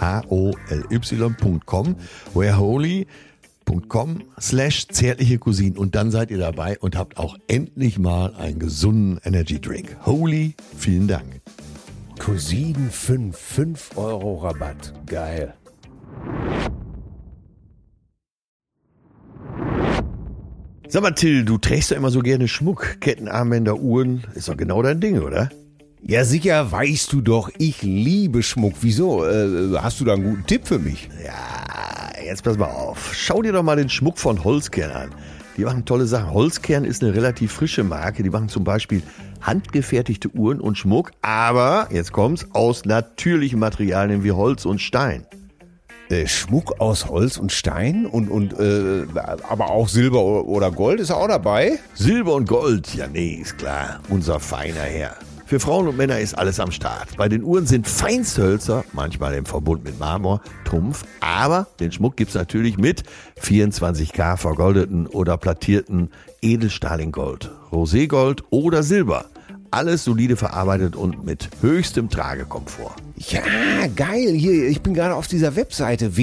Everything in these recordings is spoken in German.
H-O-L-Y.com, whereholy.com slash zärtliche Cousinen und dann seid ihr dabei und habt auch endlich mal einen gesunden Energy Drink. Holy, vielen Dank. Cousinen 5, 5 Euro Rabatt. Geil. Sag mal, Till, du trägst doch immer so gerne Schmuck, Ketten, Armbänder, Uhren. Ist doch genau dein Ding, oder? Ja, sicher weißt du doch, ich liebe Schmuck. Wieso? Äh, hast du da einen guten Tipp für mich? Ja, jetzt pass mal auf. Schau dir doch mal den Schmuck von Holzkern an. Die machen tolle Sachen. Holzkern ist eine relativ frische Marke. Die machen zum Beispiel handgefertigte Uhren und Schmuck, aber, jetzt kommt's, aus natürlichen Materialien wie Holz und Stein. Äh, Schmuck aus Holz und Stein und, und äh, aber auch Silber oder Gold ist auch dabei? Silber und Gold, ja nee, ist klar. Unser feiner Herr. Für Frauen und Männer ist alles am Start. Bei den Uhren sind Feinsthölzer, manchmal im Verbund mit Marmor, Trumpf, aber den Schmuck gibt's natürlich mit 24K vergoldeten oder plattierten Edelstahl in Gold, Roségold oder Silber. Alles solide verarbeitet und mit höchstem Tragekomfort. Ja, geil. Hier, ich bin gerade auf dieser Webseite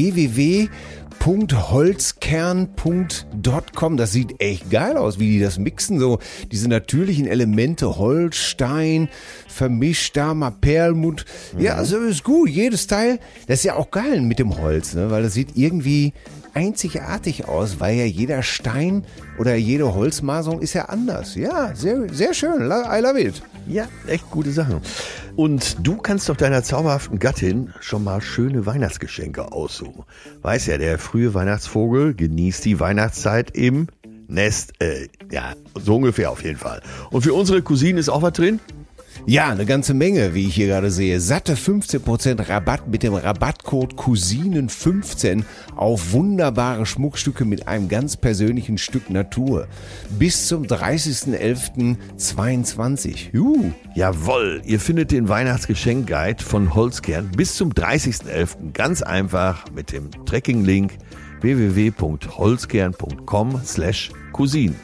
www.holzkern.com. Das sieht echt geil aus, wie die das mixen. So diese natürlichen Elemente, Holz, Stein, vermischt da mal Perlmutt. Ja, also ist gut. Jedes Teil, das ist ja auch geil mit dem Holz, ne? weil das sieht irgendwie einzigartig aus, weil ja jeder Stein oder jede Holzmaserung ist ja anders. Ja, sehr, sehr schön. I love it. Ja, echt gute Sachen. Und du kannst doch deiner zauberhaften Gattin schon mal schöne Weihnachtsgeschenke aussuchen. Weiß ja, der frühe Weihnachtsvogel genießt die Weihnachtszeit im Nest. Äh, ja, so ungefähr auf jeden Fall. Und für unsere Cousine ist auch was drin? Ja, eine ganze Menge, wie ich hier gerade sehe. Satte 15% Rabatt mit dem Rabattcode Cousinen15 auf wunderbare Schmuckstücke mit einem ganz persönlichen Stück Natur. Bis zum 30.11.22. Juhu. Jawoll, ihr findet den Weihnachtsgeschenkguide von Holzkern bis zum 30.11. ganz einfach mit dem Tracking-Link www.holzkern.com slash Cousin.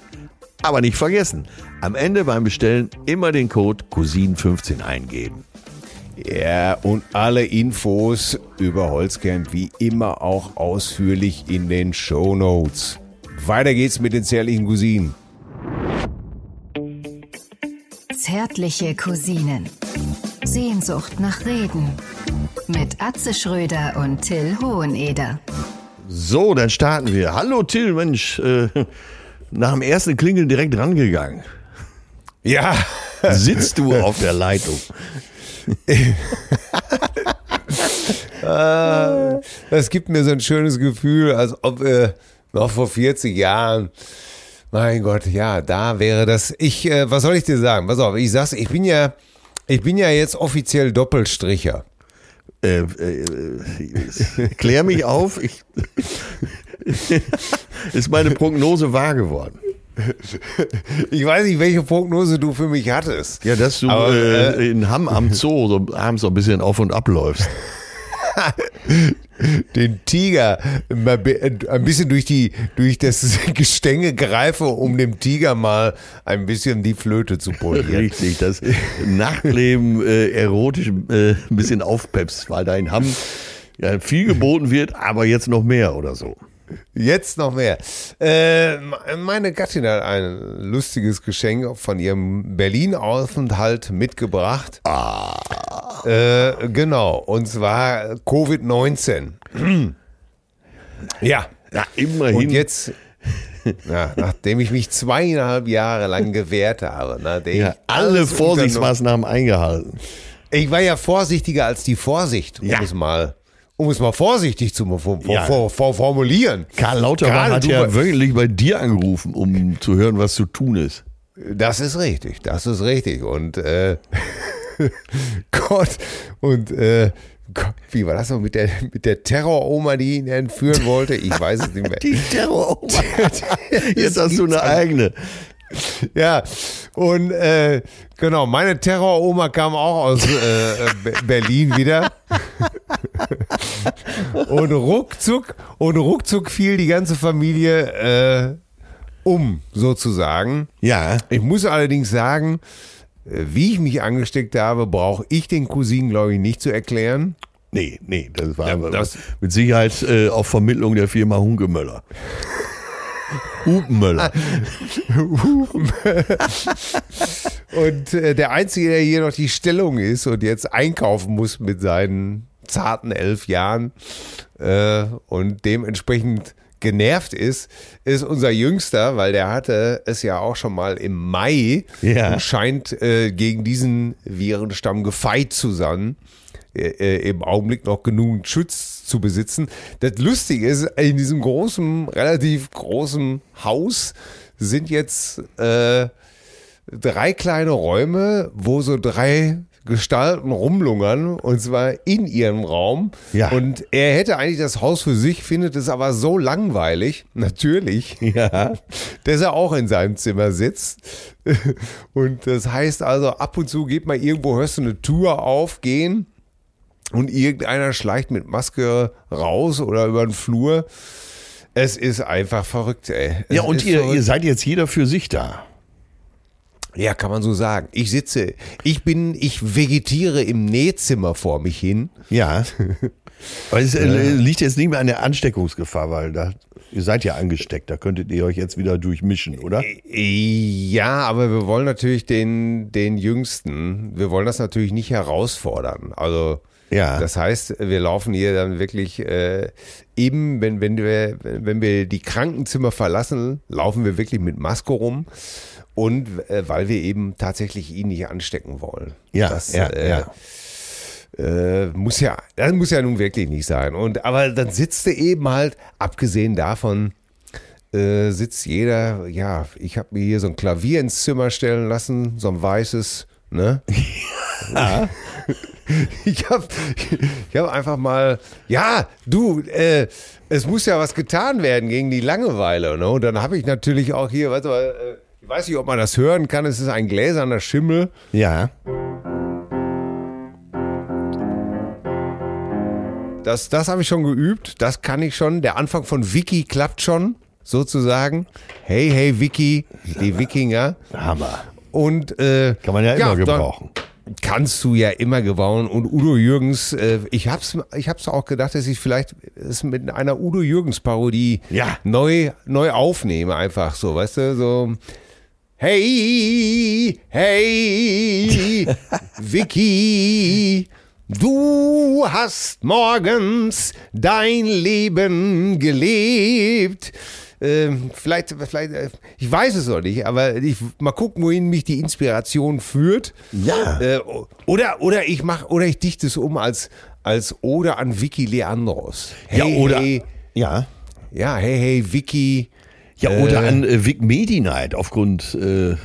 Aber nicht vergessen, am Ende beim Bestellen immer den Code Cousin15 eingeben. Ja, und alle Infos über Holzcamp wie immer auch ausführlich in den Shownotes. Weiter geht's mit den zärtlichen Cousinen. Zärtliche Cousinen. Sehnsucht nach Reden. Mit Atze Schröder und Till Hoheneder. So, dann starten wir. Hallo Till, Mensch, äh, nach dem ersten Klingeln direkt rangegangen. Ja, Sitzt du auf der Leitung? Das gibt mir so ein schönes Gefühl, als ob äh, noch vor 40 Jahren, mein Gott, ja, da wäre das. Ich, äh, was soll ich dir sagen? Pass auf, ich sag's, ich bin ja, ich bin ja jetzt offiziell Doppelstricher. Äh, äh, äh, klär mich auf. Ich, ist meine Prognose wahr geworden? Ich weiß nicht, welche Prognose du für mich hattest. Ja, dass du Aber, äh, in Hamm am Zoo so abends so ein bisschen auf und ab läufst. den Tiger ein bisschen durch die durch das Gestänge greife, um dem Tiger mal ein bisschen die Flöte zu polieren. Richtig, das Nachtleben äh, erotisch äh, ein bisschen aufpepst, weil da in Hamm ja, viel geboten wird, aber jetzt noch mehr oder so. Jetzt noch mehr. Äh, meine Gattin hat ein lustiges Geschenk von ihrem Berlin-Aufenthalt mitgebracht. Ah. Äh, genau, und zwar Covid-19. ja. Ja, immerhin. Und jetzt, ja, nachdem ich mich zweieinhalb Jahre lang gewehrt habe, nachdem ja, ich alle Vorsichtsmaßnahmen eingehalten. Ich war ja vorsichtiger als die Vorsicht, um Ja. es mal, um es mal vorsichtig zu vor, Ja. vor, vor, formulieren. Karl Lauterbach hat ja wöchentlich bei dir angerufen, um zu hören, was zu tun ist. Das ist richtig, das ist richtig. Und äh, Gott, und äh, Gott, wie war das noch mit der, mit der Terror-Oma, die ihn entführen wollte? Ich weiß es nicht mehr. Die Terror. Jetzt hast du eine eigene. Ja, und äh, genau, meine Terror-Oma kam auch aus äh, Be- Berlin wieder. und ruckzuck, und ruckzuck fiel die ganze Familie äh, um, sozusagen. Ja. Ich muss allerdings sagen, äh, wie ich mich angesteckt habe, brauche ich den Cousinen, glaube ich, nicht zu erklären. Nee, nee, das war Ja, das- mit Sicherheit äh, auf Vermittlung der Firma Hunkemöller. Hupenmöller. Und äh, der Einzige, der hier noch die Stellung ist und jetzt einkaufen muss mit seinen zarten elf Jahren äh, und dementsprechend genervt ist, ist unser Jüngster, weil der hatte es ja auch schon mal im Mai Ja. und scheint äh, gegen diesen Virenstamm gefeit zu sein. Äh, äh, im Augenblick noch genug Schutz zu besitzen. Das Lustige ist, in diesem großen, relativ großen Haus sind jetzt äh, drei kleine Räume, wo so drei Gestalten rumlungern und zwar in ihrem Raum. Ja. Und er hätte eigentlich das Haus für sich, findet es aber so langweilig, natürlich, Ja. dass er auch in seinem Zimmer sitzt. Und das heißt also, ab und zu geht mal irgendwo, hörst du eine Tour aufgehen und irgendeiner schleicht mit Maske raus oder über den Flur. Es ist einfach verrückt, ey. Es Ja, und ihr, verrückt. ihr seid jetzt jeder für sich da. Ja, kann man so sagen. Ich sitze, ich bin, ich vegetiere im Nähzimmer vor mich hin. Ja. Aber es äh, liegt jetzt nicht mehr an der Ansteckungsgefahr, weil da, ihr seid ja angesteckt, da könntet ihr euch jetzt wieder durchmischen, oder? Ja, aber wir wollen natürlich den, den Jüngsten, wir wollen das natürlich nicht herausfordern. Also, Ja. das heißt, wir laufen hier dann wirklich äh, eben, wenn, wenn, wir, wenn wir die Krankenzimmer verlassen, laufen wir wirklich mit Maske rum. Und äh, weil wir eben tatsächlich ihn nicht anstecken wollen. Ja, das, ja, äh, ja. Äh, muss ja, das muss ja nun wirklich nicht sein. Und aber dann sitzt du eben halt, abgesehen davon, äh, sitzt jeder, ja, ich habe mir hier so ein Klavier ins Zimmer stellen lassen, so ein weißes, ne? ich habe ich hab einfach mal, ja, du, äh, es muss ja was getan werden gegen die Langeweile. Ne? Und dann habe ich natürlich auch hier, warte mal, äh, ich weiß nicht, ob man das hören kann, es ist ein gläserner Schimmel. Ja. Das, das habe ich schon geübt, das kann ich schon. Der Anfang von Wiki klappt schon, sozusagen. Hey, hey, Wiki, die Wikinger. Hammer. Und äh, Kann man ja immer dann gebrauchen. Kannst du ja immer gebrauchen. Und Udo Jürgens, äh, ich hab's, ich hab's auch gedacht, dass ich vielleicht es mit einer Udo Jürgens Parodie Ja. neu, neu aufnehme, einfach so, weißt du, so. Hey, hey, Vicky, du hast morgens dein Leben gelebt. Ähm, vielleicht, vielleicht, äh, ich weiß es noch nicht, aber ich, mal gucken, wohin mich die Inspiration führt. Ja. Äh, oder, oder ich mach, oder ich dichte es um als, als Ode an Vicky Leandros. Hey, ja, oder. hey, Ja. ja, hey, hey, Vicky. Ja, oder an äh, Vic Medi Night aufgrund äh,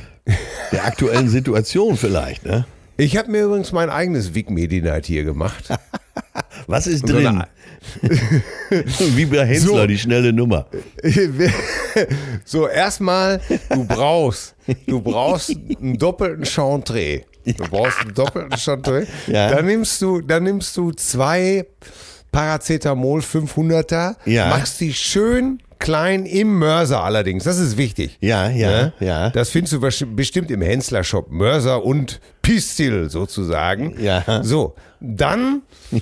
der aktuellen Situation vielleicht, ne? Ich habe mir übrigens mein eigenes Vic Medi Night hier gemacht. Was ist drin? Wie bei Hensler, So. die schnelle Nummer. so, erstmal, du brauchst, du brauchst einen doppelten Chantre. Du brauchst einen doppelten Chantre. Ja. Dann nimmst du, dann nimmst du zwei Paracetamol 500er, Ja. machst die schön klein im Mörser allerdings. Das ist wichtig. Ja, ja, Ne? ja. Das findest du bestimmt im Hensler-Shop. Mörser und Pistil sozusagen. Ja. So, dann,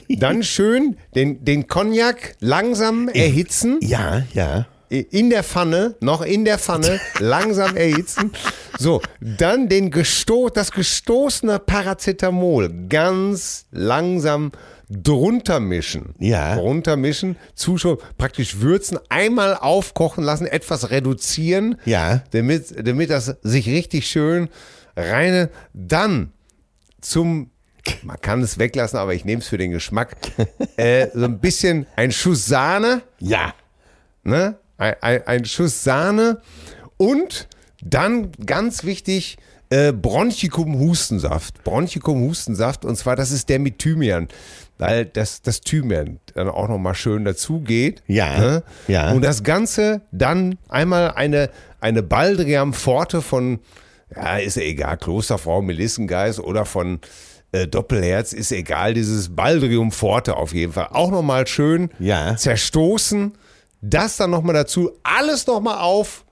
dann schön den, den Cognac langsam erhitzen. Ja, ja. In der Pfanne, noch in der Pfanne, langsam erhitzen. So, dann den gesto das gestoßene Paracetamol ganz langsam drunter mischen. Ja. Drunter mischen, zuschauen, praktisch würzen, einmal aufkochen lassen, etwas reduzieren. Ja. Damit, damit das sich richtig schön reine, dann zum, man kann es weglassen, aber ich nehme es für den Geschmack, äh, so ein bisschen ein Schuss Sahne Ja. ne? ein, ein, ein Schuss Sahne und dann ganz wichtig äh, Bronchicum-Hustensaft. Bronchicum-Hustensaft und zwar das ist der mit Thymian, weil das, das Thymian dann auch nochmal schön dazu geht. Ja, Ne? ja. Und das Ganze dann einmal eine, eine Baldriam Forte von, ja, ist ja egal, Klosterfrau Melissengeist oder von äh, Doppelherz, ist egal, dieses Baldrium Forte auf jeden Fall. Auch nochmal schön Ja. zerstoßen, das dann nochmal dazu, alles nochmal auf,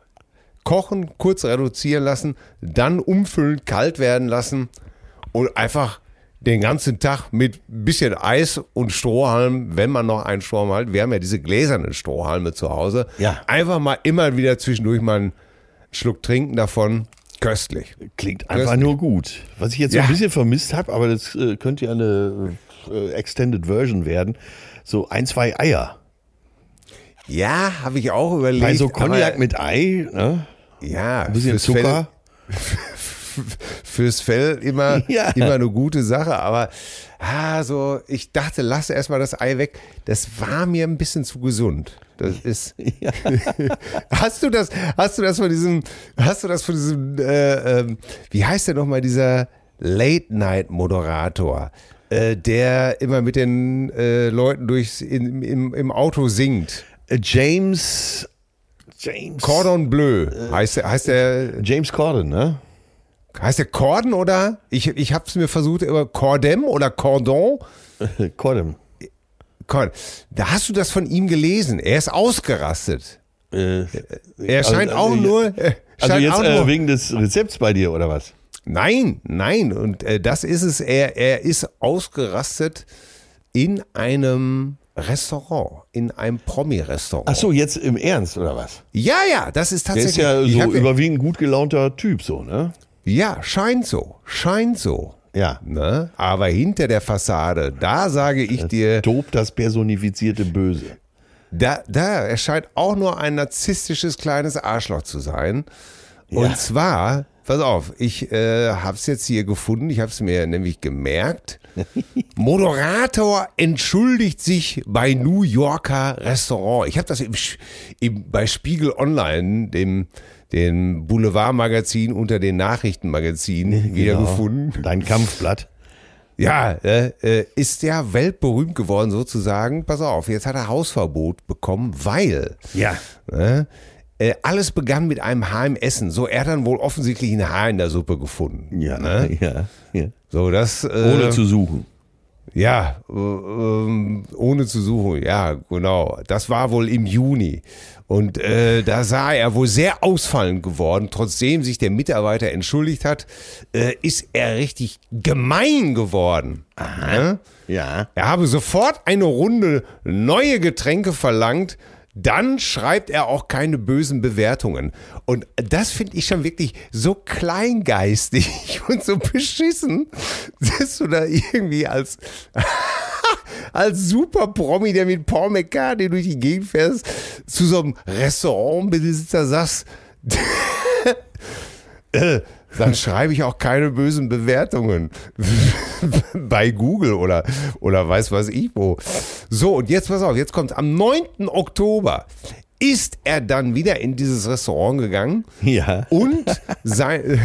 kochen, kurz reduzieren lassen, dann umfüllen, kalt werden lassen und einfach den ganzen Tag mit ein bisschen Eis und Strohhalm, wenn man noch einen Strohhalm hat, wir haben ja diese gläsernen Strohhalme zu Hause, Ja. einfach mal immer wieder zwischendurch mal einen Schluck trinken davon, köstlich. Klingt einfach Köstlich. nur gut. Was ich jetzt so Ja. ein bisschen vermisst habe, aber das äh, könnte ja eine äh, Extended Version werden. So ein, zwei Eier. Ja, habe ich auch überlegt. Bei so Cognac mit Ei, ne? ja, ein bisschen Zucker. Fell, fürs Fell immer, Ja. immer eine gute Sache, aber ah, so, ich dachte, lass erstmal das Ei weg. Das war mir ein bisschen zu gesund. Das ist. hast du das, hast du das von diesem, hast du das von diesem, äh, ähm, wie heißt der nochmal, dieser Late-Night-Moderator, äh, der immer mit den äh, Leuten durchs, in, im, im Auto singt? Äh, James. James. Cordon Bleu heißt der, heißt der, James Corden, ne? Heißt der Cordon oder? Ich, ich habe es mir versucht, über Cordem oder Cordon. Corden. Cord- Da hast du das von ihm gelesen. Er ist ausgerastet. Äh, Er scheint also, auch äh, nur. äh, also jetzt äh, wegen des Rezepts bei dir, oder was? nein, nein. Und äh, das ist es. Er, er ist ausgerastet in einem Restaurant, in einem Promi-Restaurant. Ach so, jetzt im Ernst, oder was? Ja, ja, das ist Der tatsächlich. ist ja so überwiegend gut gelaunter Typ, so, ne? Ja, scheint so. Scheint so. Ja. Ne? Aber hinter der Fassade, da sage ich dir, Dope das personifizierte Böse. Da, da erscheint auch nur ein narzisstisches kleines Arschloch zu sein. Und Ja. zwar, pass auf, ich äh, habe es jetzt hier gefunden, ich habe es mir nämlich gemerkt. Moderator entschuldigt sich bei New Yorker Restaurant. Ich habe das im, im, bei Spiegel Online, dem, dem Boulevardmagazin unter den Nachrichtenmagazinen wieder Genau. gefunden. Dein Kampfblatt. Ja, äh, äh, ist der weltberühmt geworden sozusagen. Pass auf, jetzt hat er Hausverbot bekommen, weil Ja. äh, äh, alles begann mit einem Haar im Essen. So, er hat dann wohl offensichtlich ein Haar in der Suppe gefunden. Ja, Ne? ja, ja. So, das. Äh, Ohne zu suchen. Ja, äh, ähm, ohne zu suchen, ja, genau. Das war wohl im Juni. Und äh, da sah er wohl sehr ausfallend geworden. Trotzdem sich der Mitarbeiter entschuldigt hat, äh, ist er richtig gemein geworden. Ne? Ja. Er habe sofort eine Runde neue Getränke verlangt. Dann schreibt er auch keine bösen Bewertungen. Und das finde ich schon wirklich so kleingeistig und so beschissen, dass du da irgendwie als, als super Promi, der mit Paul McCartney durch die Gegend fährst, zu so einem Restaurantbesitzer sagst, äh, dann schreibe ich auch keine bösen Bewertungen bei Google oder, oder weiß was ich wo. So, und jetzt pass auf, jetzt kommt am 9. Oktober ist er dann wieder in dieses Restaurant gegangen Ja. und sein,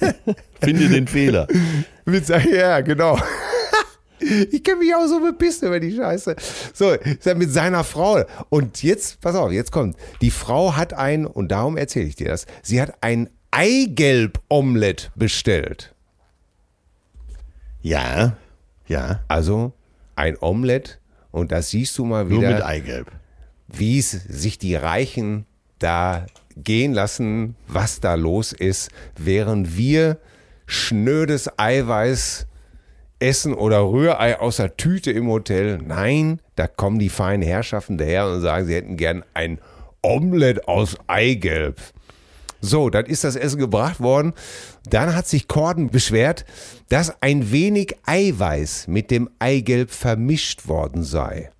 Finde den Fehler. mit sein, ja, genau. Ich kann mich auch so bepissen über die Scheiße. So, mit seiner Frau. Und jetzt, pass auf, jetzt kommt. Die Frau hat ein, und darum erzähle ich dir das, sie hat ein Eigelb-Omelett bestellt. Ja. Ja. Also ein Omelett, Und das siehst du mal Nur mit wieder, Eigelb. wie es sich die Reichen da gehen lassen, was da los ist, während wir schnödes Eiweiß essen oder Rührei aus der Tüte im Hotel. Nein, da kommen die feinen Herrschaften daher und sagen, sie hätten gern ein Omelett aus Eigelb. So, dann ist das Essen gebracht worden. Dann hat sich Corden beschwert, dass ein wenig Eiweiß mit dem Eigelb vermischt worden sei.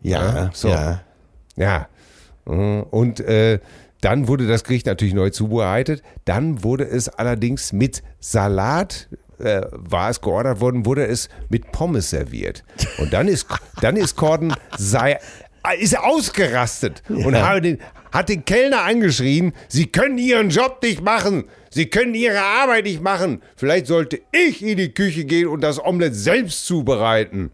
Ja, so. ja. Ja. Mhm. Und äh, dann wurde das Gericht natürlich neu zubereitet. Dann wurde es allerdings mit Salat, äh, war es geordert worden, wurde es mit Pommes serviert. Und dann ist, dann ist Corden sei, ist ausgerastet und habe den, hat den Kellner angeschrien, Sie können Ihren Job nicht machen. Sie können Ihre Arbeit nicht machen. Vielleicht sollte ich in die Küche gehen und das Omelett selbst zubereiten.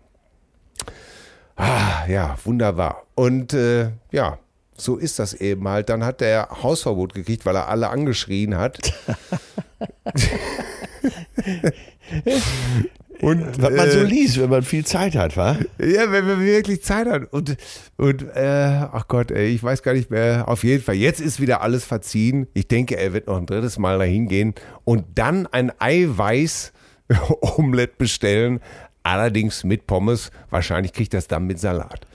Ah, ja, wunderbar. Und äh, ja, so ist das eben halt. Dann hat er Hausverbot gekriegt, weil er alle angeschrien hat. Und Was man so äh, liest, wenn man viel Zeit hat, wa? ja, wenn man wirklich Zeit hat. Und, und äh, ach Gott, ey, ich weiß gar nicht mehr. Auf jeden Fall, jetzt ist wieder alles verziehen. Ich denke, er wird noch ein drittes Mal dahin gehen und dann ein Eiweiß-Omelett bestellen. Allerdings mit Pommes. Wahrscheinlich kriegt er das dann mit Salat.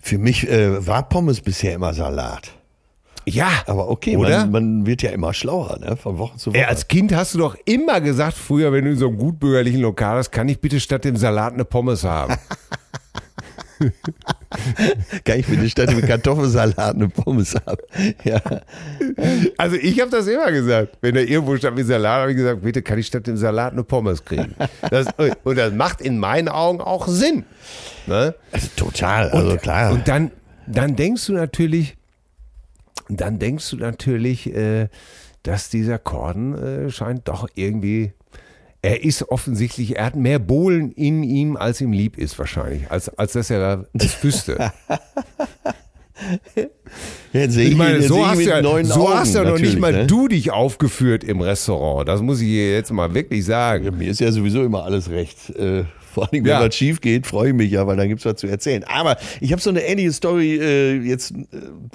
Für mich äh, war Pommes bisher immer Salat. Ja, Aber okay, Oder? Man, man wird ja immer schlauer, ne? Von Woche zu Woche. Ey, als Kind hast du doch immer gesagt, früher, wenn du in so einem gutbürgerlichen Lokal hast, kann ich bitte statt dem Salat eine Pommes haben. Kann ich bitte statt mit Kartoffelsalat eine Pommes haben? Ja. Also ich habe das immer gesagt. Wenn da irgendwo statt mit Salat, habe ich gesagt, bitte kann ich statt dem Salat eine Pommes kriegen. Das, und das macht in meinen Augen auch Sinn. Ne? Also total, also klar. Und dann, dann denkst du natürlich, dann denkst du natürlich, äh, dass dieser Corden äh, scheint doch irgendwie, er ist offensichtlich, er hat mehr Bohlen in ihm, als ihm lieb ist wahrscheinlich, als, als dass er das wüsste. Jetzt sehe ich, Ich meine, so ich hast, ja, so Augen hast ja noch nicht mal ne? du dich aufgeführt im Restaurant. Das muss ich jetzt mal wirklich sagen. Ja, mir ist ja sowieso immer alles recht. Äh, vor allem, wenn Ja. was schief geht, freue ich mich ja, weil dann gibt's was zu erzählen. Aber ich habe so eine ähnliche Story äh, jetzt äh,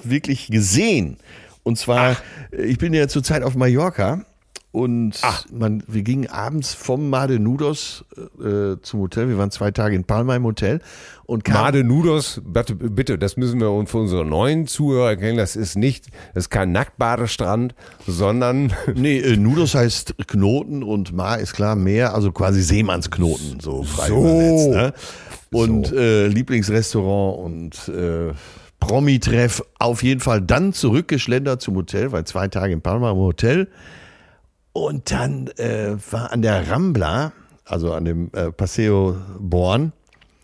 wirklich gesehen. Und zwar, äh, ich bin ja zurzeit auf Mallorca und man, wir gingen abends vom Made Nudos äh, zum Hotel. Wir waren zwei Tage in Palma im Hotel und kamen Made Nudos, bitte, bitte, das müssen wir uns für unsere neuen Zuhörer erkennen. Das ist nicht, das ist kein Nacktbadestrand, sondern Nee, äh, Nudos heißt Knoten und Ma ist klar Meer, also quasi Seemannsknoten, so frei So. übersetzt. Ne? Und äh, Lieblingsrestaurant und äh, Promi-Treff auf jeden Fall dann zurückgeschlendert zum Hotel, weil zwei Tage in Palma im Hotel. Und dann äh, war an der Rambla, also an dem äh, Paseo Born,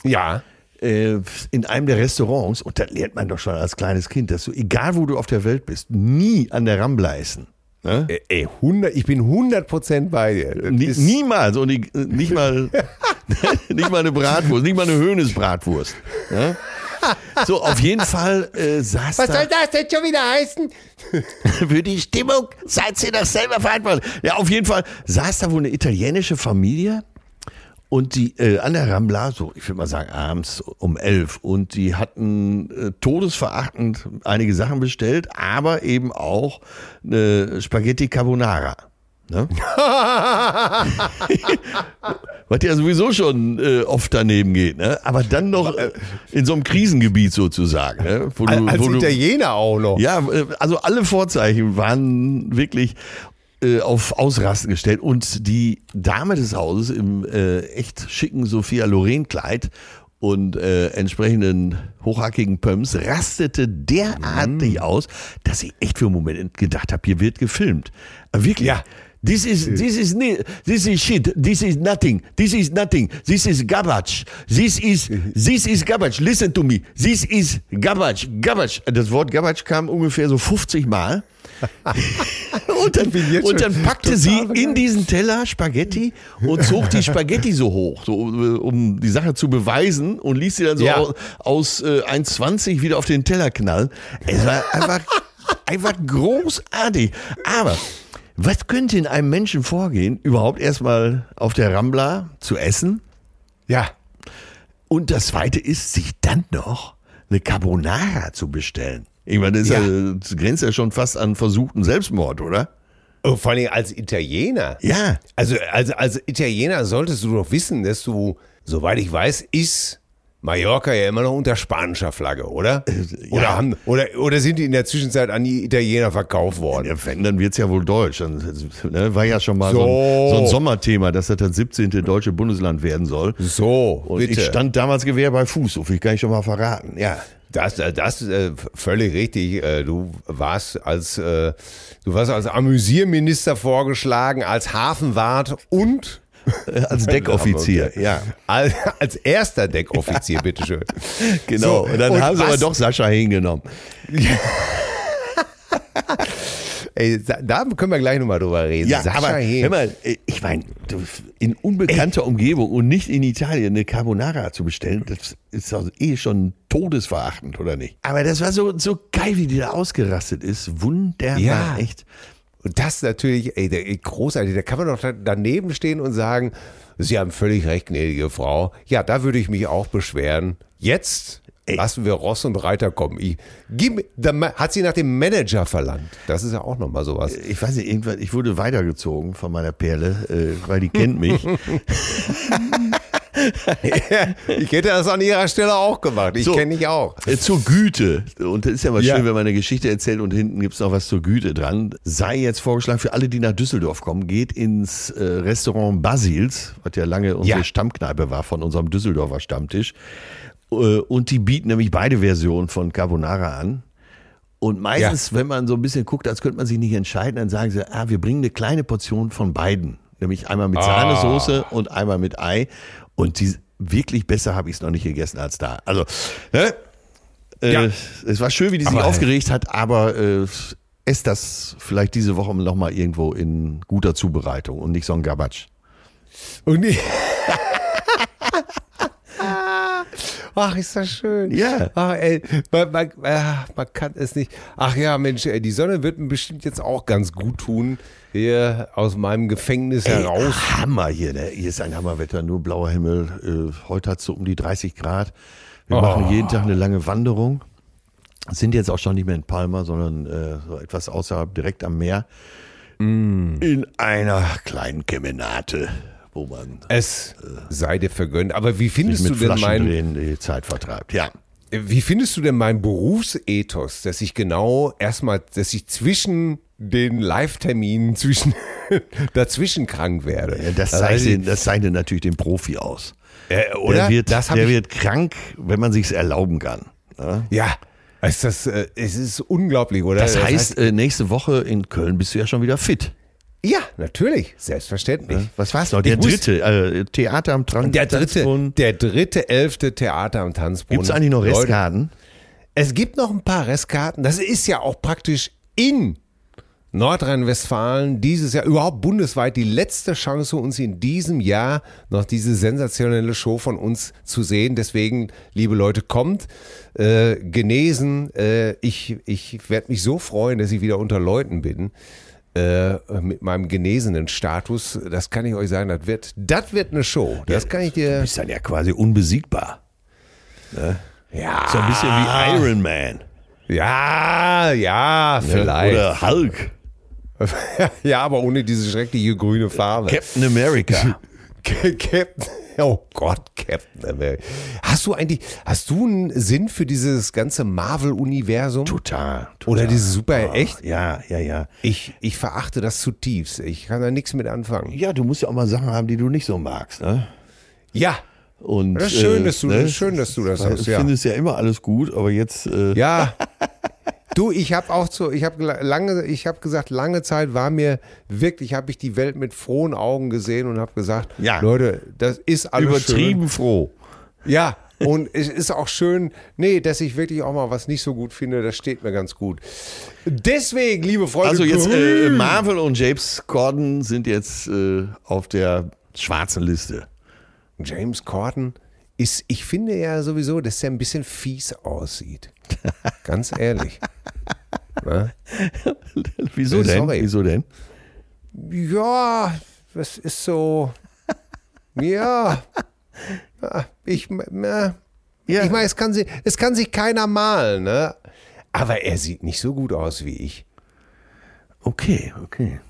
ja, äh, in einem der Restaurants, und das lernt man doch schon als kleines Kind, dass du, egal wo du auf der Welt bist, nie an der Rambla essen. Ne? Ey, 100, ich bin 100% bei dir. Nie, niemals und ich, äh, nicht mal nicht mal eine Bratwurst, nicht mal eine Höhnesbratwurst. Ja? So, auf jeden Fall äh, saß da das denn schon wieder heißen? für die Stimmung, seid ihr das selber verantwortlich. Ja, auf jeden Fall saß da wohl eine italienische Familie und die äh, an der Rambla, so ich würde mal sagen abends um elf und die hatten äh, todesverachtend einige Sachen bestellt, aber eben auch eine Spaghetti Carbonara. Ne? Was ja sowieso schon äh, oft daneben geht, ne? aber dann noch äh, in so einem Krisengebiet sozusagen. Ne? Wo du, Als wo du, Italiener auch noch. ja, äh, also alle Vorzeichen waren wirklich äh, auf Ausrasten gestellt und die Dame des Hauses im äh, echt schicken Sophia Loren Kleid und äh, entsprechenden hochhackigen Pumps rastete derartig aus, dass ich echt für einen Moment gedacht habe, hier wird gefilmt. Aber wirklich. Ja. This is this is this is shit. This is nothing. This is nothing. This is garbage. This is this is garbage. Listen to me. This is garbage. Garbage. Das Wort garbage kam ungefähr so 50 Mal. und dann, und dann packte sie in diesen Teller Spaghetti und zog die Spaghetti so hoch, so, äh, um die Sache zu beweisen und ließ sie dann so Ja. aus, aus äh, 1,20 wieder auf den Teller knallen. Es war einfach, einfach großartig. Aber was könnte in einem Menschen vorgehen, überhaupt erstmal auf der Rambla zu essen? Ja. Und das zweite ist, sich dann noch eine Carbonara zu bestellen. Ich meine, das, Ja. ja. das grenzt ja schon fast an versuchten Selbstmord, oder? Oh, vor allem als Italiener. Ja. Also, also als Italiener solltest du doch wissen, dass du, soweit ich weiß, ist Mallorca ja immer noch unter spanischer Flagge, oder? ja. Oder, haben, oder, oder sind die in der Zwischenzeit an die Italiener verkauft worden? Ja, wenn, dann wird's ja wohl deutsch. Dann, ne, war ja schon mal so, So. ein, so ein Sommerthema, dass das das 17. deutsche Bundesland werden soll. So, Und bitte. ich stand damals Gewehr bei Fuß, so viel kann ich schon mal verraten. Ja. Das, äh, das ist äh, völlig richtig. Äh, Du warst als äh, du warst als Amüsierminister vorgeschlagen, als Hafenwart und Als Deckoffizier, ja. als, als erster Deckoffizier, bitteschön. Genau. So, und dann und haben sie aber doch Sascha hingenommen. Ey, da, können wir gleich nochmal drüber reden. Ja, Sascha aber hör mal, äh, ich meine, in unbekannter Umgebung und nicht in Italien eine Carbonara zu bestellen, das ist doch eh schon todesverachtend, oder nicht? Aber das war so, so geil, wie die da ausgerastet ist. Wunderbar, Ja. echt. Und das natürlich, ey, der, großartig. Da kann man doch da- daneben stehen und sagen, Sie haben völlig recht, gnädige Frau. Ja, da würde ich mich auch beschweren. Jetzt lassen wir Ross und Reiter kommen. Ich, gib, hat sie nach dem Manager verlangt. Das ist ja auch nochmal sowas. Ich weiß nicht, irgendwann, ich wurde weitergezogen von meiner Perle, äh, weil die kennt mich. ich hätte das an ihrer Stelle auch gemacht. Ich So. kenne dich auch. Äh, zur Güte. Und das ist ja mal Ja. schön, wenn man eine Geschichte erzählt und hinten gibt's noch was zur Güte dran. Sei jetzt vorgeschlagen, für alle, die nach Düsseldorf kommen, geht ins äh, Restaurant Basils, was ja lange unsere Ja. Stammkneipe war von unserem Düsseldorfer Stammtisch. Äh, und die bieten nämlich beide Versionen von Carbonara an. Und meistens, wenn man so ein bisschen guckt, als könnte man sich nicht entscheiden, dann sagen sie, ah, wir bringen eine kleine Portion von beiden. Nämlich einmal mit Sahnesoße und einmal mit Ei. Und die wirklich besser habe ich es noch nicht gegessen als da. Also, ne? Äh, Ja. Es war schön, wie die sich Aber- aufgeregt hat, aber äh, esst das vielleicht diese Woche noch mal irgendwo in guter Zubereitung und nicht so ein Gabatsch. Und ich Ach, ist das schön. Ja. Ach, ey, man, man, ah, man kann es nicht. Ach ja, Mensch, ey, die Sonne wird mir bestimmt jetzt auch ganz gut tun. Hier aus meinem Gefängnis heraus. Ey, Hammer hier, ne? hier ist ein Hammerwetter, nur blauer Himmel. Äh, heute hat es so um die 30 Grad. Wir Oh. machen jeden Tag eine lange Wanderung. Sind jetzt auch schon nicht mehr in Palma, sondern äh, so etwas außerhalb, direkt am Meer. Mm. In einer kleinen Kemenate, wo man Es sei dir vergönnt. Aber wie findest du denn mein, Flaschendrehen die Zeit vertreibt. Ja. wie findest du denn mein Berufsethos, dass ich genau erstmal, dass ich zwischen den Live-Terminen zwischen dazwischen krank werde? Ja, das, Also, zeichnet, das zeichnet natürlich den Profi aus. äh, oder? Der, wird, das der wird krank, wenn man sich's erlauben kann. Ja? Ja, ist das, äh, es ist unglaublich, oder? Das heißt, äh, nächste Woche in Köln bist du ja schon wieder fit. Ja, natürlich, selbstverständlich. Was war's noch? Der Ich dritte, äh, Theater am Tran Der dritte, Tanzbrunnen. der dritte, elfte Theater am Tanzbrunnen. Gibt's eigentlich noch Restkarten? Es gibt noch ein paar Restkarten. Das ist ja auch praktisch in Nordrhein-Westfalen dieses Jahr, überhaupt bundesweit, die letzte Chance, uns in diesem Jahr noch diese sensationelle Show von uns zu sehen. Deswegen, liebe Leute, kommt, äh, genesen. Äh, ich ich werde mich so freuen, dass ich wieder unter Leuten bin. Äh, mit meinem genesenen Status, das kann ich euch sagen, das wird, das wird eine Show. Das kann ich Du dir. bist dann ja quasi unbesiegbar. Ja, So ein bisschen wie Iron Man. ja, ja, vielleicht. Oder Hulk. ja, aber ohne diese schreckliche grüne Farbe. Captain America. Captain. Oh Gott, Captain America. Hast du eigentlich, hast du einen Sinn für dieses ganze Marvel-Universum? Total, total. Oder dieses Super, Oh, echt? Ja, ja, ja. Ich, ich verachte das zutiefst. Ich kann da nichts mit anfangen. Ja, du musst ja auch mal Sachen haben, die du nicht so magst. Ne? Ja, Und, Das ist schön, äh, dass du- ne? das schön, dass du das sagst, Du ja. findest ja immer alles gut, aber jetzt. Äh, ja. Du, ich habe auch so, ich habe lange, ich habe gesagt, lange Zeit war mir wirklich, habe ich die Welt mit frohen Augen gesehen und habe gesagt, Ja. Leute, das ist alles schön. übertrieben froh. Ja, und es ist auch schön, nee, dass ich wirklich auch mal was nicht so gut finde, das steht mir ganz gut. Deswegen, liebe Freunde, Also jetzt äh. Marvel und James Corden sind jetzt äh, auf der schwarzen Liste. James Corden ist, ich finde ja sowieso, dass er ein bisschen fies aussieht. Ganz ehrlich. Wieso Äh, denn? sorry. Wieso denn? Ja, das ist so, ja, Ich, äh, ich meine, es kann, es kann sich keiner malen, ne? Aber er sieht nicht so gut aus wie ich. Okay, okay.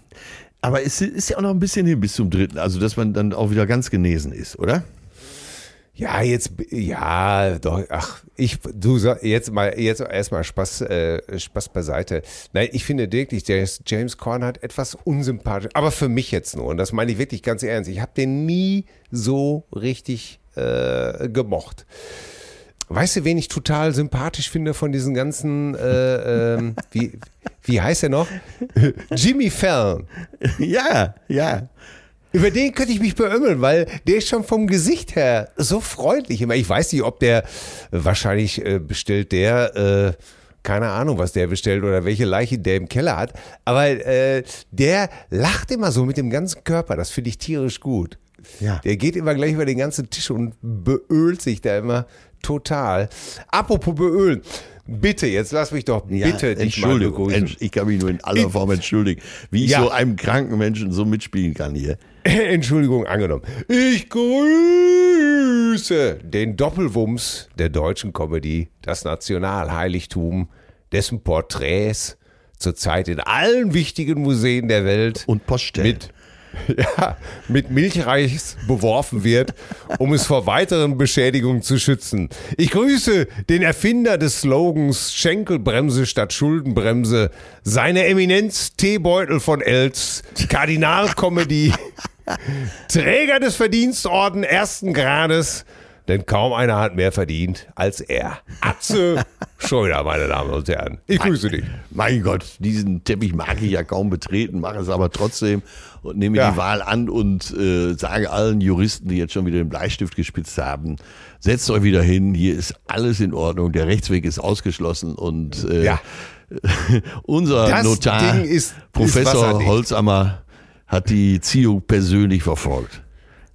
Aber es ist ja auch noch ein bisschen hin bis zum dritten, also dass man dann auch wieder ganz genesen ist, oder? Ja, jetzt, ja, doch, ach, ich, du, jetzt mal, jetzt erstmal Spaß, äh, Spaß beiseite. Nein, ich finde wirklich, der James Corden hat etwas unsympathisch, aber für mich jetzt nur, und das meine ich wirklich ganz ernst, ich habe den nie so richtig äh, gemocht. Weißt du, wen ich total sympathisch finde von diesen ganzen, äh, ähm, wie, wie heißt er noch? Jimmy Fallon. Ja, ja. Über den könnte ich mich beömmeln, weil der ist schon vom Gesicht her so freundlich. immer. Ich weiß nicht, ob der wahrscheinlich äh, bestellt der, äh, keine Ahnung, was der bestellt oder welche Leiche der im Keller hat. Aber äh, der lacht immer so mit dem ganzen Körper. Das finde ich tierisch gut. Ja. Der geht immer gleich über den ganzen Tisch und beölt sich da immer total. Apropos beölen. Bitte, jetzt lass mich doch Ja, bitte dich mal Entschuldigung, begrüßen. Ich kann mich nur in aller Form entschuldigen, wie ich Ja. so einem kranken Menschen so mitspielen kann hier. Entschuldigung, angenommen. Ich grüße den Doppelwumms der deutschen Comedy, das Nationalheiligtum, dessen Porträts zurzeit in allen wichtigen Museen der Welt Und Poststellen. mit, ja, mit Milchreis beworfen wird, um es vor weiteren Beschädigungen zu schützen. Ich grüße den Erfinder des Slogans Schenkelbremse statt Schuldenbremse, seine Eminenz Teebeutel von Elz, Kardinalcomedy, Träger des Verdienstorden ersten Grades, denn kaum einer hat mehr verdient als er. Atze Schröder, meine Damen und Herren. Ich grüße dich. Mein Gott, diesen Teppich mag ich ja kaum betreten, mache es aber trotzdem und nehme Ja. die Wahl an und äh, sage allen Juristen, die jetzt schon wieder den Bleistift gespitzt haben, setzt euch wieder hin, hier ist alles in Ordnung, der Rechtsweg ist ausgeschlossen und äh, Ja. unser Das Notar, ist- ist Professor wasserdicht. Holzammer, hat die Ziehung persönlich verfolgt.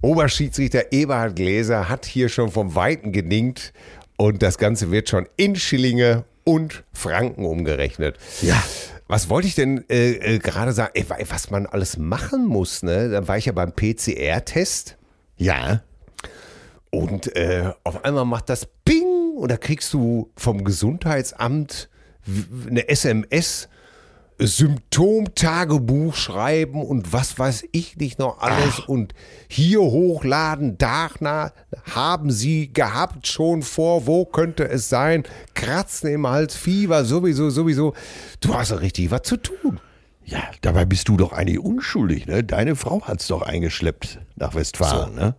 Oberschiedsrichter Eberhard Gläser hat hier schon vom Weiten geninkt und das Ganze wird schon in Schillinge und Franken umgerechnet. Ja. Was wollte ich denn äh, äh, gerade sagen? Ey, wa- was man alles machen muss, ne? Dann war ich ja beim PCR-Test Ja, und äh, auf einmal macht das Ping und da kriegst du vom Gesundheitsamt eine SMS. Symptomtagebuch schreiben und was weiß ich nicht noch alles und hier hochladen, da na, haben Sie gehabt schon vor, wo könnte es sein? Kratzen im Hals, Fieber, sowieso, sowieso. Du hast doch richtig was zu tun. ja, dabei bist du doch eigentlich unschuldig, ne? Deine Frau hat's doch eingeschleppt nach Westfalen, ne?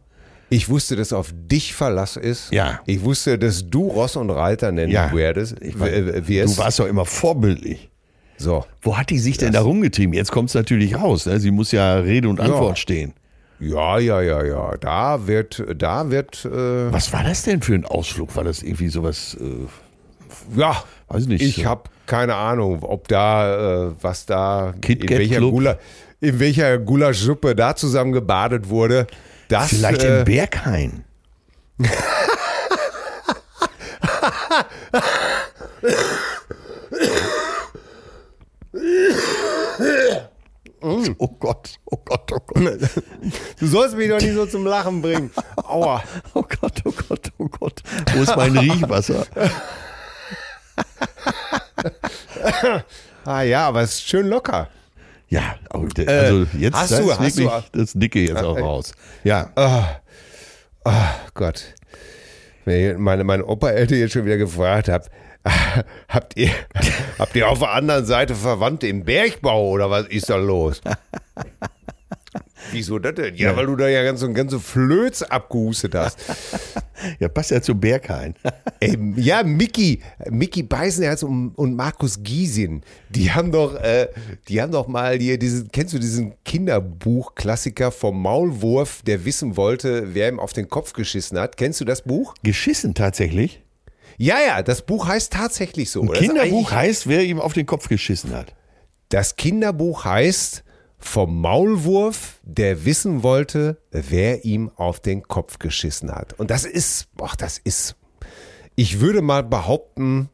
Ich wusste, dass auf dich Verlass ist. Ja. Ich wusste, dass du Ross und Reiter nennen werdest. Ich mein, wirst. du warst doch immer vorbildlich. So. Wo hat die sich denn da rumgetrieben? Jetzt kommt's natürlich raus. Ne? Sie muss ja Rede und Antwort stehen. Ja, ja, ja, ja. Da wird, da wird, äh, Was war das denn für ein Ausflug? War das irgendwie sowas, äh, ja, weiß nicht. ich so- habe keine Ahnung, ob da, äh, was da, Kit in welcher? Gula, in welcher Gulaschsuppe da zusammen gebadet wurde. Das, vielleicht äh, im Berghain? Oh Gott, oh Gott, oh Gott. Du sollst mich doch nicht so zum Lachen bringen. Aua. Oh Gott, oh Gott, oh Gott. Wo ist mein Riechwasser? Ah ja, aber es ist schön locker. Ja, aber de- also jetzt hast du- hast du- das Dicke jetzt auch raus. Ja, Gott. Wenn ich meine, meine Opa-Eltern jetzt schon wieder gefragt habe, habt ihr, habt ihr auf der anderen Seite Verwandte im Bergbau oder was ist da los? Wieso das denn? Ja, weil du da ja ganz so ganze Flöz abgehustet hast. ja, passt ja zu Berghain. Ey, ja, Mickey, Mickey Beisenherz und, und Markus Giesin, die haben doch, äh, die haben doch mal hier diesen, kennst du diesen Kinderbuch-Klassiker vom Maulwurf, der wissen wollte, wer ihm auf den Kopf geschissen hat? Kennst du das Buch? Geschissen tatsächlich? Ja, ja, das Buch heißt tatsächlich so. Ein Kinderbuch heißt, wer ihm auf den Kopf geschissen hat. Das Kinderbuch heißt vom Maulwurf, der wissen wollte, wer ihm auf den Kopf geschissen hat. Und das ist, ach, das ist, ich würde mal behaupten,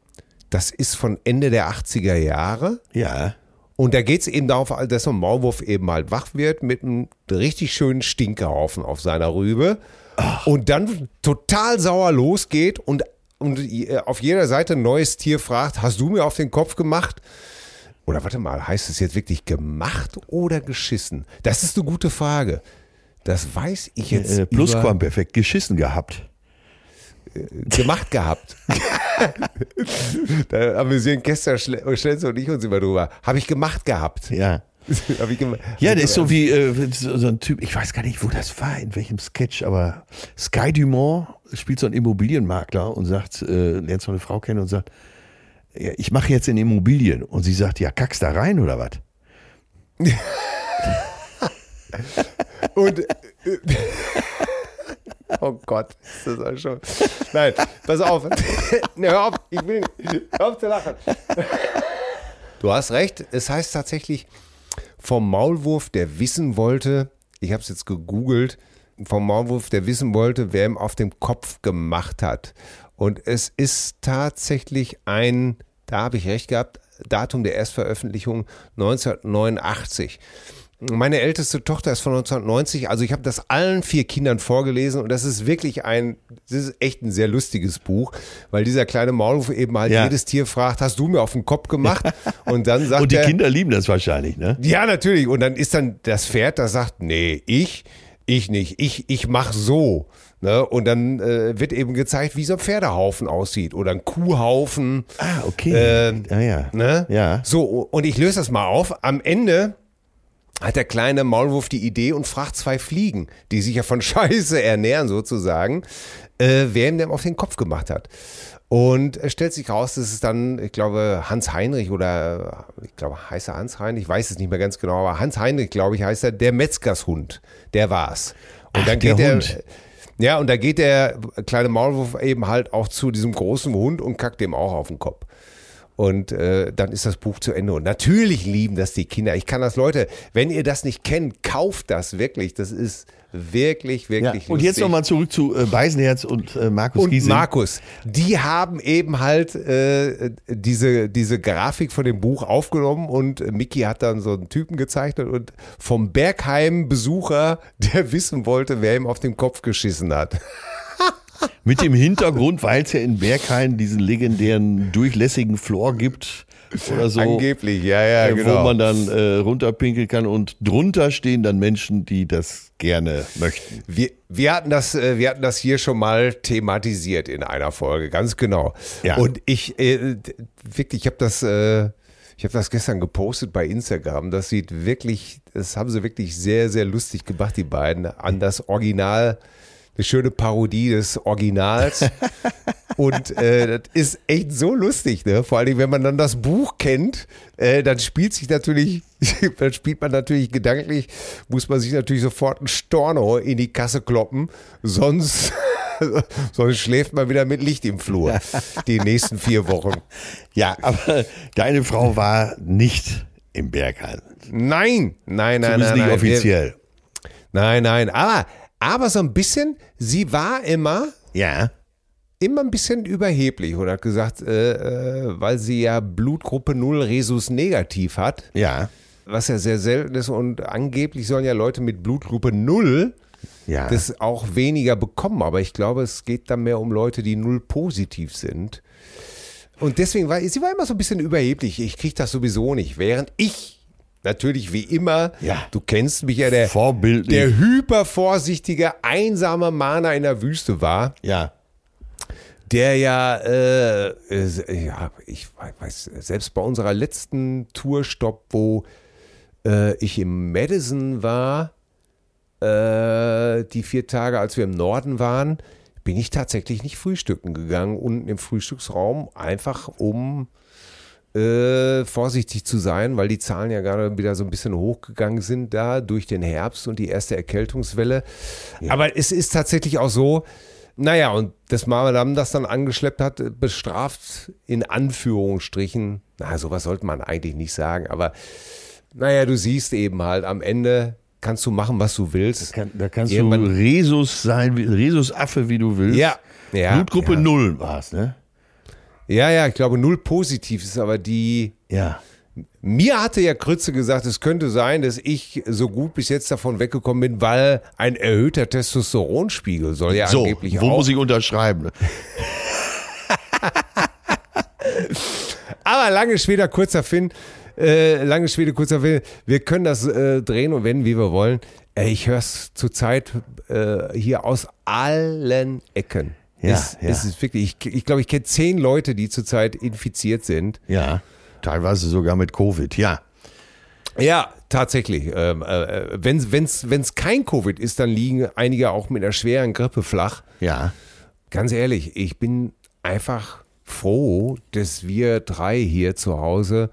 das ist von Ende der 80er Jahre. Ja. Und da geht es eben darauf, dass so ein Maulwurf eben halt wach wird mit einem richtig schönen Stinkehaufen auf seiner Rübe und dann total sauer losgeht und, und auf jeder Seite ein neues Tier fragt, hast du mir auf den Kopf gemacht? Oder warte mal, heißt es jetzt wirklich gemacht oder geschissen? Das ist eine gute Frage. Das weiß ich jetzt. Äh, Plusquamperfekt, geschissen gehabt. gemacht gehabt. da amüsieren Kester Schle- Schlenzer und ich uns immer drüber. Habe ich gemacht gehabt. Ja. Hab ich gema- Ja, der ist so wie äh, so ein Typ, ich weiß gar nicht, wo das war, in welchem Sketch, aber Sky Dumont spielt so einen Immobilienmakler und sagt, äh, lernt so eine Frau kennen und sagt, ja, ich mache jetzt in Immobilien. Und sie sagt, ja, kackst da rein oder was? Und. äh, oh Gott, ist das auch schon. Nein, pass auf. Ne, hör auf, ich will. Hör auf zu lachen. Du hast recht, es heißt tatsächlich vom Maulwurf, der wissen wollte, ich habe es jetzt gegoogelt, vom Maulwurf, der wissen wollte, wer ihm auf dem Kopf gemacht hat. Und es ist tatsächlich ein, da habe ich recht gehabt, Datum der Erstveröffentlichung 1989. Meine älteste Tochter ist von 1990, also ich habe das allen vier Kindern vorgelesen und das ist wirklich ein, das ist echt ein sehr lustiges Buch, weil dieser kleine Maulwurf eben halt Ja. jedes Tier fragt, hast du mir auf den Kopf gemacht? Und dann sagt Und die er, Kinder lieben das wahrscheinlich, ne? ja, natürlich. Und dann ist dann das Pferd, das sagt, nee, ich, ich nicht, ich, ich mach so. Ne? Und dann äh, wird eben gezeigt, wie so ein Pferdehaufen aussieht oder ein Kuhhaufen. Ah, okay. Ähm, ja, ja. Ne? Ja. So, und ich löse das mal auf. Am Ende hat der kleine Maulwurf die Idee und fragt zwei Fliegen, die sich ja von Scheiße ernähren sozusagen, äh, wer ihm denn auf den Kopf gemacht hat. Und es stellt sich raus, dass es dann, ich glaube, Hans Heinrich oder ich glaube, heißt er Hans Heinrich, ich weiß es nicht mehr ganz genau, aber Hans Heinrich, glaube ich, heißt er, der Metzgershund, der war's. Und Ach, dann geht der, Hund. ja, und da geht der kleine Maulwurf eben halt auch zu diesem großen Hund und kackt dem auch auf den Kopf. Und äh, dann ist das Buch zu Ende. Und natürlich lieben das die Kinder. Ich kann das, Leute, wenn ihr das nicht kennt, kauft das wirklich. Das ist wirklich, ja. wirklich Und jetzt nochmal zurück zu äh, Beisenherz und äh, Markus Und Giesing. Markus, die haben eben halt äh, diese, diese Grafik von dem Buch aufgenommen und Mickey hat dann so einen Typen gezeichnet und vom Bergheim-Besucher, der wissen wollte, wer ihm auf den Kopf geschissen hat. Mit dem Hintergrund, weil es ja in Berghain diesen legendären durchlässigen Floor gibt oder so. Angeblich, ja, ja, äh, genau. Wo man dann äh, runterpinkeln kann und drunter stehen dann Menschen, die das gerne möchten. Wir, wir, hatten das, äh, wir hatten das hier schon mal thematisiert in einer Folge, ganz genau. Ja. Und ich, äh, wirklich, ich habe das, äh, ich habe das gestern gepostet bei Instagram. Das sieht wirklich, das haben sie wirklich sehr, sehr lustig gemacht, die beiden, an das Original. Eine schöne Parodie des Originals. Und äh, das ist echt so lustig, ne? Vor allem, wenn man dann das Buch kennt, äh, dann spielt sich natürlich, dann spielt man natürlich gedanklich, muss man sich natürlich sofort einen Storno in die Kasse kloppen, sonst, sonst schläft man wieder mit Licht im Flur die nächsten vier Wochen. Ja, aber deine Frau war nicht im Berghain. Nein, nein, nein, Zumindest nein, nicht nein. offiziell. Nein, nein, aber, aber so ein bisschen, sie war immer, Ja. immer ein bisschen überheblich und hat gesagt, äh, äh, weil sie ja Blutgruppe 0 Resus negativ hat, Ja. was ja sehr selten ist und angeblich sollen ja Leute mit Blutgruppe 0 Ja. das auch weniger bekommen, aber ich glaube, es geht dann mehr um Leute, die 0 positiv sind. Und deswegen war sie war immer so ein bisschen überheblich. Ich kriege das sowieso nicht, während ich natürlich wie immer, Ja. du kennst mich ja, der, der hypervorsichtige, einsame Mahner in der Wüste war ja. der ja, äh, äh, ja, ich weiß, selbst bei unserer letzten Tourstopp, wo äh, ich im Madison war, äh, die vier Tage, als wir im Norden waren, bin ich tatsächlich nicht frühstücken gegangen, unten im Frühstücksraum, einfach um äh, vorsichtig zu sein, weil die Zahlen ja gerade wieder so ein bisschen hochgegangen sind da durch den Herbst und die erste Erkältungswelle. Aber es ist tatsächlich auch so, naja, und das Madame das dann angeschleppt hat, bestraft in Anführungsstrichen, na, sowas sollte man eigentlich nicht sagen, aber naja, du siehst eben halt, am Ende kannst du machen, was du willst. Kann, da kannst Irgendwann- du Resus sein, Resus-Affe, wie du willst. Ja, ja. Blutgruppe ja. 0 war es, ne? Ja, ja, ich glaube, null positiv ist aber die, Ja. Mir hatte ja Krütze gesagt, es könnte sein, dass ich so gut bis jetzt davon weggekommen bin, weil ein erhöhter Testosteronspiegel soll ja So, angeblich wo auch. muss ich unterschreiben? Aber lange Schwede, kurzer Finn, äh, lange Schwede, kurzer Finn, wir können das äh, drehen und wenden, wie wir wollen. Äh, ich höre es zurzeit äh, hier aus allen Ecken. Ja, es, ja. es ist wirklich, ich, ich glaube, ich kenne zehn Leute, die zurzeit infiziert sind. Ja, teilweise sogar mit Covid, ja. Ja, tatsächlich. Ähm, äh, wenn es wenn's kein Covid ist, dann liegen einige auch mit einer schweren Grippe flach. Ja. Ganz ehrlich, ich bin einfach froh, dass wir drei hier zu Hause,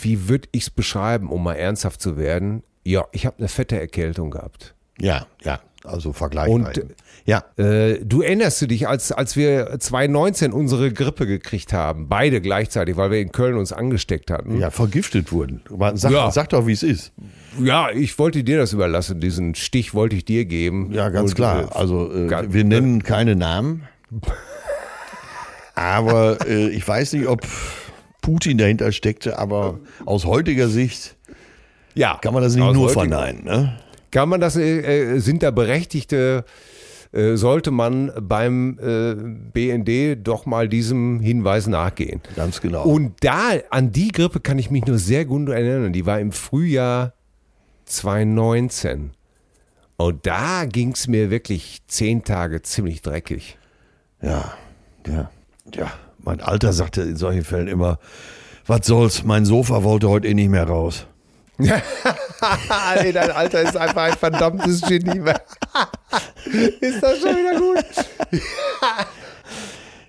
wie würde ich es beschreiben, um mal ernsthaft zu werden? Ja, ich habe eine fette Erkältung gehabt. Ja, ja, also vergleichbar. Und- ja, Äh, du erinnerst du dich, als, als wir 2019 unsere Grippe gekriegt haben, beide gleichzeitig, weil wir in Köln uns angesteckt hatten. ja, vergiftet wurden. Sag, Ja. sag doch, wie es ist. Ja, ich wollte dir das überlassen, diesen Stich wollte ich dir geben. Ja, ganz Und, klar. äh, Also äh, ga- wir nennen keine Namen. Aber äh, ich weiß nicht, ob Putin dahinter steckte, aber aus heutiger Sicht ja, kann man das nicht nur heutiger- verneinen. Ne? Kann man das, äh, äh, sind da Berechtigte, äh, sollte man beim äh, BND doch mal diesem Hinweis nachgehen. Ganz genau. Und da, an die Grippe kann ich mich nur sehr gut erinnern. Die war im Frühjahr 2019. Und da ging es mir wirklich zehn Tage ziemlich dreckig. Ja, ja, ja. Mein Alter sagte in solchen Fällen immer, was soll's, mein Sofa wollte heute eh nicht mehr raus. Ey, dein Alter ist einfach ein verdammtes Genie. ist das schon wieder gut?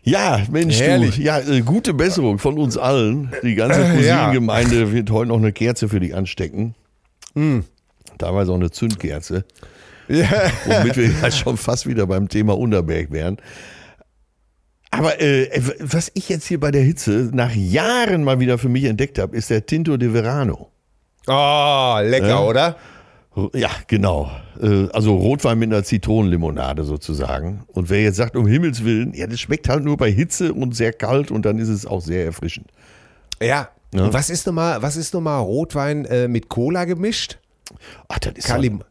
Ja, Mensch, Herrlich. du, ja, äh, gute Besserung von uns allen. Die ganze Äh, ja. Cousinengemeinde wird heute noch eine Kerze für dich anstecken. Hm. Teilweise auch eine Zündkerze. Ja. womit wir ja schon fast wieder beim Thema Unterberg wären. Aber äh, was ich jetzt hier bei der Hitze nach Jahren mal wieder für mich entdeckt habe, ist der Tinto de Verano. Oh, lecker, Ja. oder? Ja, genau. Äh, Also Rotwein mit einer Zitronenlimonade sozusagen. Und wer jetzt sagt, um Himmels Willen, ja, das schmeckt halt nur bei Hitze und sehr kalt und dann ist es auch sehr erfrischend. Ja. Ja. Und was ist nochmal, was ist nochmal Rotwein äh, mit Cola gemischt? Ach, das ist Kalim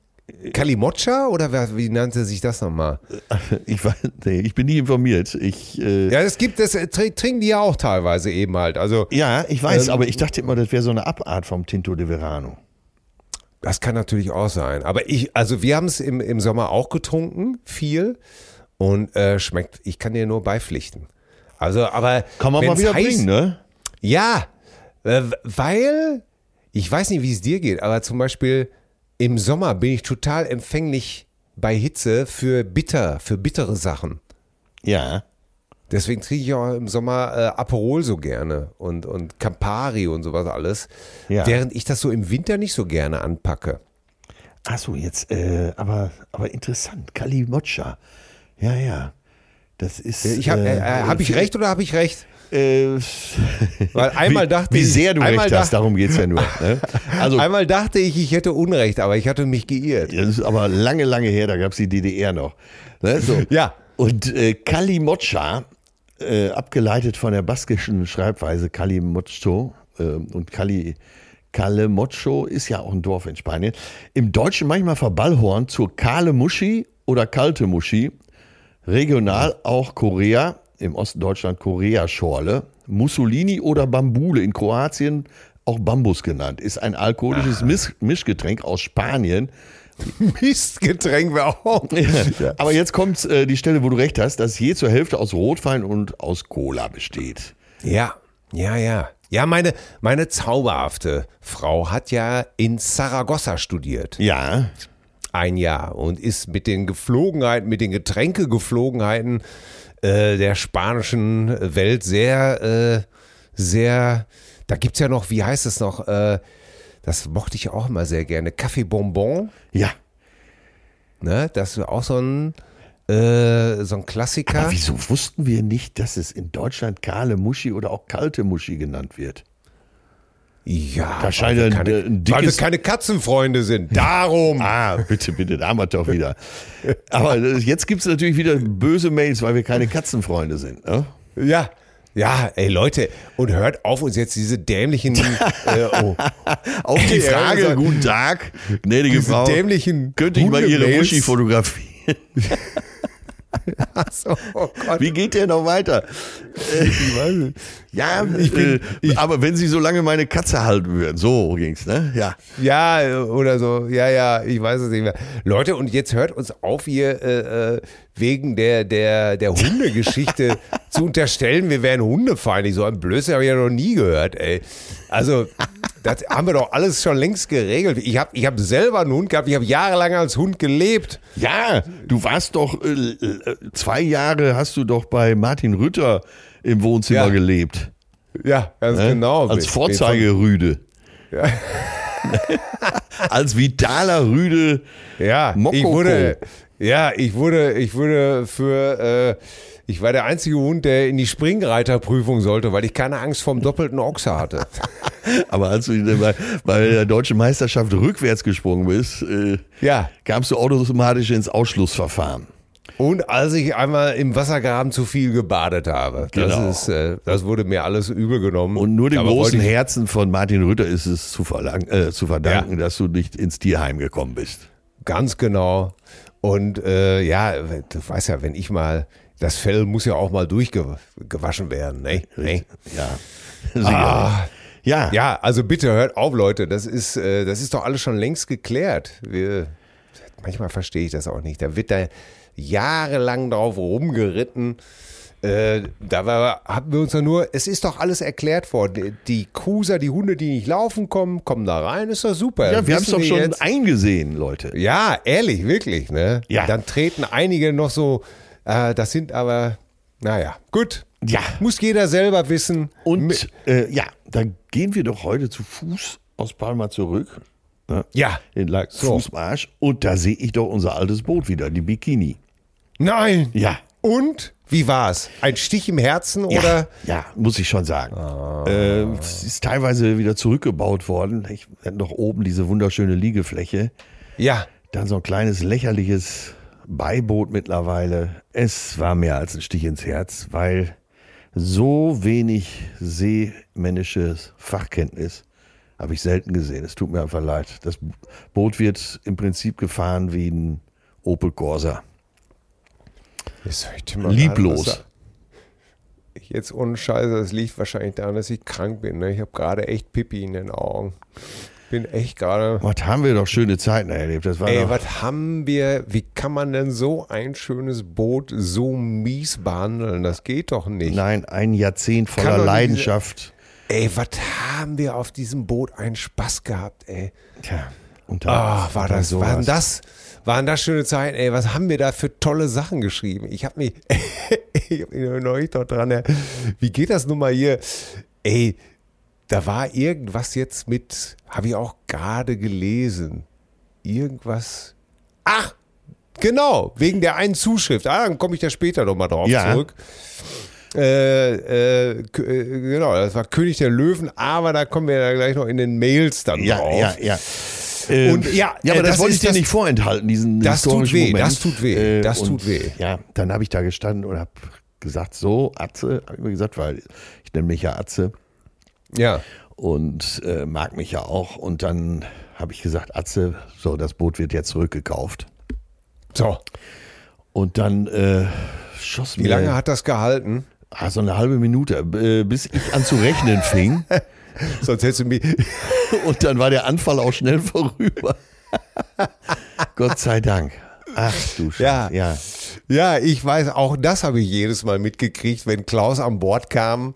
Kalimocha oder wer- wie nannte sich das nochmal? ich, weiß, nee, ich bin nie informiert. Ich, äh, Ja, es gibt das, äh, tr- trinken die ja auch teilweise eben halt. Also, ja, ich weiß, Ähm, aber ich dachte immer, das wäre so eine Abart vom Tinto de Verano. das kann natürlich auch sein. Aber ich, also wir haben es im, im Sommer auch getrunken, viel. Und äh, schmeckt, ich kann dir nur beipflichten. Also, aber. Kann man mal wieder heiß- bringen, ne? Ja, äh, weil, ich weiß nicht, wie es dir geht, aber zum Beispiel im Sommer bin ich total empfänglich bei Hitze für bitter, für bittere Sachen. Ja. Deswegen trinke ich auch im Sommer äh, Aperol so gerne und, und Campari und sowas alles. Ja. Während ich das so im Winter nicht so gerne anpacke. Achso, jetzt, äh, aber, aber interessant. Kalimotcha. Ja, ja. Das ist. Ich hab, äh, äh, hab ich recht oder habe ich recht? Äh, Weil einmal wie, dachte wie ich- sehr du recht hast, darum geht's ja nur. Ne? Also, Einmal dachte ich, ich hätte Unrecht, aber ich hatte mich geirrt. das ist aber lange, lange her, da gab's die DDR noch. Ne? So. Ja. Und äh, Kalimocha, äh, abgeleitet von der baskischen Schreibweise Kalimocho äh, und Kali, Kalemocho ist ja auch ein Dorf in Spanien. Im Deutschen manchmal verballhornt zur Kale Muschi oder Kalte Muschi. Regional auch Korea, im Osten Deutschland Korea-Schorle. Mussolini oder Bambule in Kroatien auch Bambus genannt. Ist ein alkoholisches Misch Mischgetränk aus Spanien. Mistgetränk wäre auch. Aber jetzt kommt äh, die Stelle, wo du recht hast, dass je zur Hälfte aus Rotwein und aus Cola besteht. Ja, ja, ja. Ja, meine, meine zauberhafte Frau hat ja in Saragossa studiert. Ja, Ein Jahr und ist mit den Geflogenheiten, mit den Getränkegeflogenheiten äh, der spanischen Welt sehr, äh, sehr, da gibt's ja noch, wie heißt es noch, äh, das mochte ich auch immer sehr gerne, Café Bonbon, ja. ne? Das ist auch so ein, äh, so ein Klassiker. Aber wieso wussten wir nicht, dass es in Deutschland kahle Muschi oder auch kalte Muschi genannt wird? Ja, Da scheint weil wir ein- keine, ein weil wir dickes- keine Katzenfreunde sind. Darum. Ah, bitte, bitte, da haben wir doch wieder. Aber äh, jetzt gibt es natürlich wieder böse Mails, weil wir keine Katzenfreunde sind. Ne? Ja, Ja, ey Leute, und hört auf uns jetzt diese dämlichen, äh, oh, Auf die Frage, also- guten Tag, gnädige diese Frau, dämlichen könnte ich mal Ihre. Muschi fotografieren? Achso, oh Gott. Wie geht der noch weiter? Ich weiß nicht. Ja, ich bin, aber wenn Sie so lange meine Katze halten würden, so ging's, ne? Ja. Ja, oder so. Ja, ja, ich weiß es nicht mehr. Leute, und jetzt hört uns auf, hier äh, äh, wegen der, der, der Hundegeschichte zu unterstellen, wir wären hundefeindlich. So ein Blödsinn habe ich ja noch nie gehört, ey. Also, das haben wir doch alles schon längst geregelt. Ich habe ich hab selber einen Hund gehabt, ich habe jahrelang als Hund gelebt. Ja, du warst doch, äh, äh, zwei Jahre hast du doch bei Martin Rütter im Wohnzimmer Ja. gelebt. Ja, ganz Ne? genau. Als Vorzeigerüde. Als vitaler Rüde. Ja, Mokoko. ich wurde, ja, ich wurde, ich wurde für, äh, ich war der einzige Hund, der in die Springreiterprüfung sollte, weil ich keine Angst vom doppelten Ochse hatte. Aber als du bei, bei der deutschen Meisterschaft rückwärts gesprungen bist, äh, Ja. kamst du automatisch ins Ausschlussverfahren. Und als ich einmal im Wassergraben zu viel gebadet habe, Genau. das ist, äh, das wurde mir alles übel genommen. Und nur dem Aber großen Herzen von Martin Rütter ist es zu, äh, zu verdanken, dass du nicht ins Tierheim gekommen bist. Ganz genau. Und äh, ja, du weißt ja, wenn ich mal, das Fell muss ja auch mal durchgewaschen werden, ne? ne? Ja. Ah. Ja. Ja, also bitte hört auf, Leute. Das ist, äh, das ist doch alles schon längst geklärt. Wir, manchmal verstehe ich das auch nicht. Da wird da jahrelang drauf rumgeritten. Äh, da war, haben wir uns ja nur, es ist doch alles erklärt worden. Die, Cruiser, die Hunde, die nicht laufen kommen, kommen da rein, ist doch super. Ja, wir haben es doch schon jetzt. eingesehen, Leute. Ja, ehrlich, wirklich, ne? Ja. Dann treten einige noch so, äh, das sind aber, naja, gut. Ja. Muss jeder selber wissen. Und äh, ja, dann gehen wir doch heute zu Fuß aus Palma zurück. Ne? Ja. Den La- So. Fußmarsch. Und da sehe ich doch unser altes Boot wieder, die Bikini. Nein. Ja. Und wie war's? Ein Stich im Herzen oder? Ja, muss ich schon sagen. Äh, es ist teilweise wieder zurückgebaut worden. Ich wir hatten doch oben diese wunderschöne Liegefläche. Ja. Dann so ein kleines lächerliches Beiboot mittlerweile. Es war mehr als ein Stich ins Herz, weil so wenig seemännisches Fachkenntnis habe ich selten gesehen. Es tut mir einfach leid. Das Boot wird im Prinzip gefahren wie ein Opel Corsa. Lieblos. Jetzt ohne Scheiße, das liegt wahrscheinlich daran, dass ich krank bin. Ne? Ich habe gerade echt Pipi in den Augen. Bin echt gerade. Was haben wir doch schöne Zeiten erlebt. Das war Ey, doch, was haben wir? Wie kann man denn so ein schönes Boot so mies behandeln? Das geht doch nicht. nein, ein Jahrzehnt voller doch Leidenschaft. Ey, was haben wir auf diesem Boot einen Spaß gehabt, ey. Tja, und dann, Ah, war das, sowas. waren das, waren das schöne Zeiten, ey. Was haben wir da für tolle Sachen geschrieben? Ich habe mich, ich hab mich neulich noch dran, er- wie geht das nun mal hier? Ey, da war irgendwas jetzt mit, habe ich auch gerade gelesen. Irgendwas. Ach, genau, wegen der einen Zuschrift. Ah, dann komme ich da später nochmal drauf Ja. zurück. Äh, äh, äh, genau, das war König der Löwen, aber da kommen wir ja gleich noch in den Mails dann Ja, drauf. ja, ja. Ähm, Und ja, ja, aber äh, das, das wollte ich dir das- nicht vorenthalten, diesen Das tut historischen weh, Moment. das tut weh, das und, tut weh. Ja, dann habe ich da gestanden und habe gesagt, so, Atze, habe ich mir gesagt, weil ich nenne mich ja Atze Ja. und äh, mag mich ja auch. Und dann habe ich gesagt, Atze, so, das Boot wird jetzt zurückgekauft. So, Und dann äh, schoss wie mir lange hat das gehalten? ah, so eine halbe Minute, äh, bis ich an zu rechnen fing. Sonst hättest du mich. Und dann war der Anfall auch schnell vorüber. Gott sei Dank. Ach du Scheiße. Ja. ja. Ja, ich weiß, auch das habe ich jedes Mal mitgekriegt, wenn Klaus an Bord kam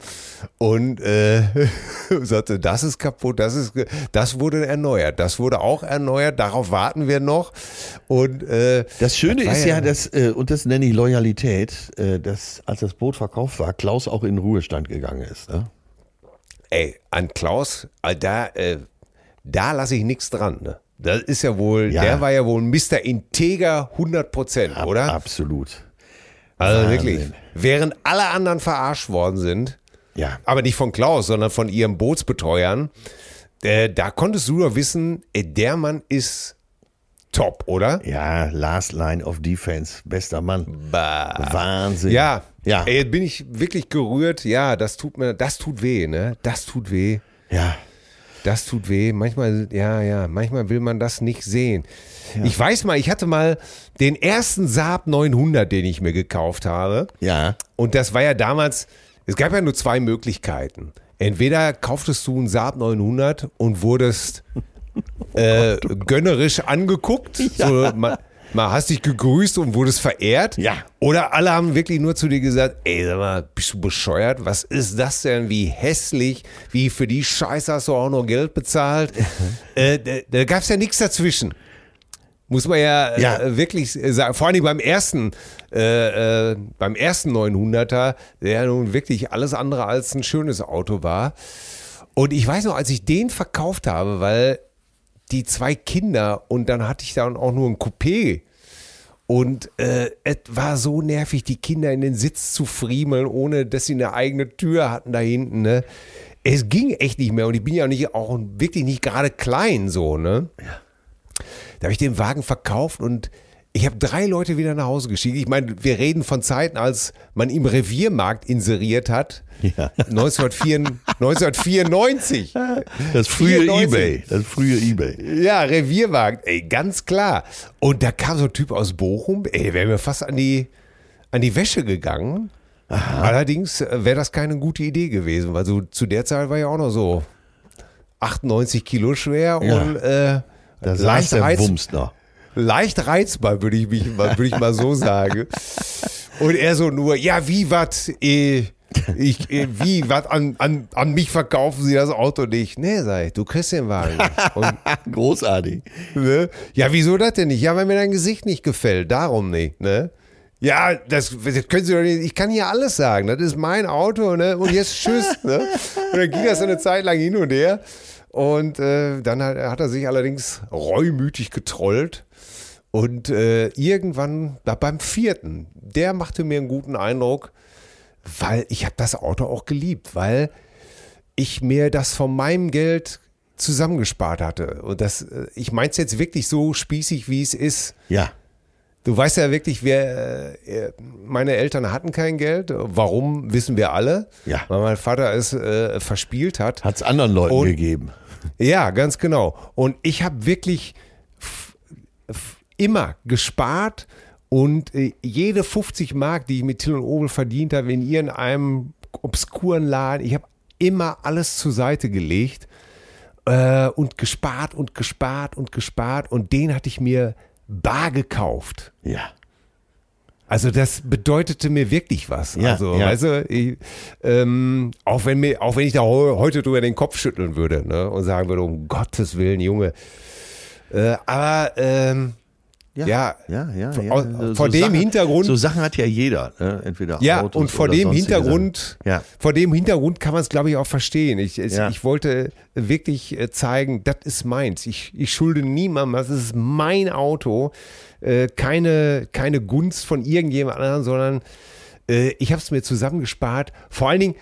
und äh, sagte, das ist kaputt, das ist, das wurde erneuert, das wurde auch erneuert, darauf warten wir noch. Und äh, Das Schöne war ist ja, dass, äh, und das nenne ich Loyalität, äh, dass als das Boot verkauft war, Klaus auch in Ruhestand gegangen ist. Ne? ey, an Klaus, äh, da, äh, da lasse ich nichts dran. Ne? Das ist ja wohl, Ja. der war ja wohl Mr. Integer 100 Prozent, Ab- oder? Absolut. Also Wahnsinn. wirklich. Während alle anderen verarscht worden sind, Ja. aber nicht von Klaus, sondern von ihrem Bootsbetreuern, äh, da konntest du doch wissen, äh, der Mann ist top, oder? Ja, Last Line of Defense, bester Mann. Bah. Wahnsinn. Ja, Ja. Ey, jetzt bin ich wirklich gerührt. Ja, das tut mir, das tut weh, ne? Das tut weh. Ja. Das tut weh. Manchmal, ja, ja, manchmal will man das nicht sehen. Ich weiß mal, ich hatte mal den ersten Saab 900, den ich mir gekauft habe. Ja. Und das war ja damals, es gab ja nur zwei Möglichkeiten. Entweder kauftest du einen Saab 900 und wurdest äh, gönnerisch angeguckt, so, mal, mal hast dich gegrüßt und wurdest verehrt. Ja. Oder alle haben wirklich nur zu dir gesagt, ey, sag mal, bist du bescheuert? Was ist das denn? Wie hässlich? Wie für die Scheiße hast du auch noch Geld bezahlt? äh, da da gab es ja nichts dazwischen. Muss man ja, Ja. Äh, wirklich sagen. Vor allem beim ersten, äh, äh, beim ersten 900er, der ja nun wirklich alles andere als ein schönes Auto war. Und ich weiß noch, als ich den verkauft habe, weil die zwei Kinder und dann hatte ich dann auch nur ein Coupé. Und äh, es war so nervig, die Kinder in den Sitz zu friemeln, ohne dass sie eine eigene Tür hatten da hinten. Ne? Es ging echt nicht mehr und ich bin ja nicht auch wirklich nicht gerade klein so. Ne? Da habe ich den Wagen verkauft und ich habe drei Leute wieder nach Hause geschickt. Ich meine, wir reden von Zeiten, als man im Reviermarkt inseriert hat. Ja. 1994. 1994. Das frühe 94. Ebay. Das frühe Ebay. Ja, Reviermarkt, ey, ganz klar. Und da kam so ein Typ aus Bochum, ey, wäre mir fast an die, an die Wäsche gegangen. Allerdings äh, wäre das keine gute Idee gewesen, weil so zu der Zeit war ja auch noch so 98 Kilo schwer Ja. und äh, Da saß leicht, der reiz, Wumms noch. Leicht reizbar, würde ich, mich, mal- würde ich mal so sagen. Und er so nur, ja, wie was, äh, ich, äh, wie, was, an, an, an mich verkaufen Sie das Auto nicht? Nee, sag ich, du kriegst den Wagen. Und Großartig. Ne? Ja, wieso das denn nicht? Ja, weil mir dein Gesicht nicht gefällt, darum nicht, ne? Ja, das, das können Sie doch nicht, ich kann hier alles sagen, das ist mein Auto, ne? Und jetzt tschüss, ne? Und dann ging das eine Zeit lang hin und her. Und äh, dann hat, hat er sich allerdings reumütig getrollt. Und äh, irgendwann, da beim vierten, der machte mir einen guten Eindruck, weil ich habe das Auto auch geliebt, weil ich mir das von meinem Geld zusammengespart hatte. Und das, äh, ich meine es jetzt wirklich so spießig, wie es ist. Ja. Du weißt ja wirklich, wer, äh, meine Eltern hatten kein Geld. Warum, wissen wir alle. Ja. Weil mein Vater es äh, verspielt hat. Hat es anderen Leuten Und- gegeben. Ja, ganz genau. Und ich habe wirklich immer gespart und äh, jede 50 Mark, die ich mit Till und Obel verdient habe, in irgendeinem obskuren Laden, ich habe immer alles zur Seite gelegt äh, und gespart und gespart und gespart und den hatte ich mir bar gekauft. Ja. Also das bedeutete mir wirklich was. Ja, also, ja. weißt du, ich, ähm, auch wenn mir, auch wenn ich da heu- heute drüber den Kopf schütteln würde ne, und sagen würde, um Gottes Willen, Junge. Äh, aber ähm, ja, Ja, ja, Vor- ja. aus- vor dem Sachen, Hintergrund- So Sachen hat ja jeder. Ne? Entweder ja, Autos und vor dem Hintergrund. Ja. vor dem Hintergrund kann man es, glaube ich, auch verstehen. Ich, es, Ja. ich wollte wirklich äh, zeigen, das ist meins. Ich, ich schulde niemandem, das ist mein Auto. Äh, keine, keine Gunst von irgendjemand anderen, sondern äh, ich habe es mir zusammengespart. Vor allen Dingen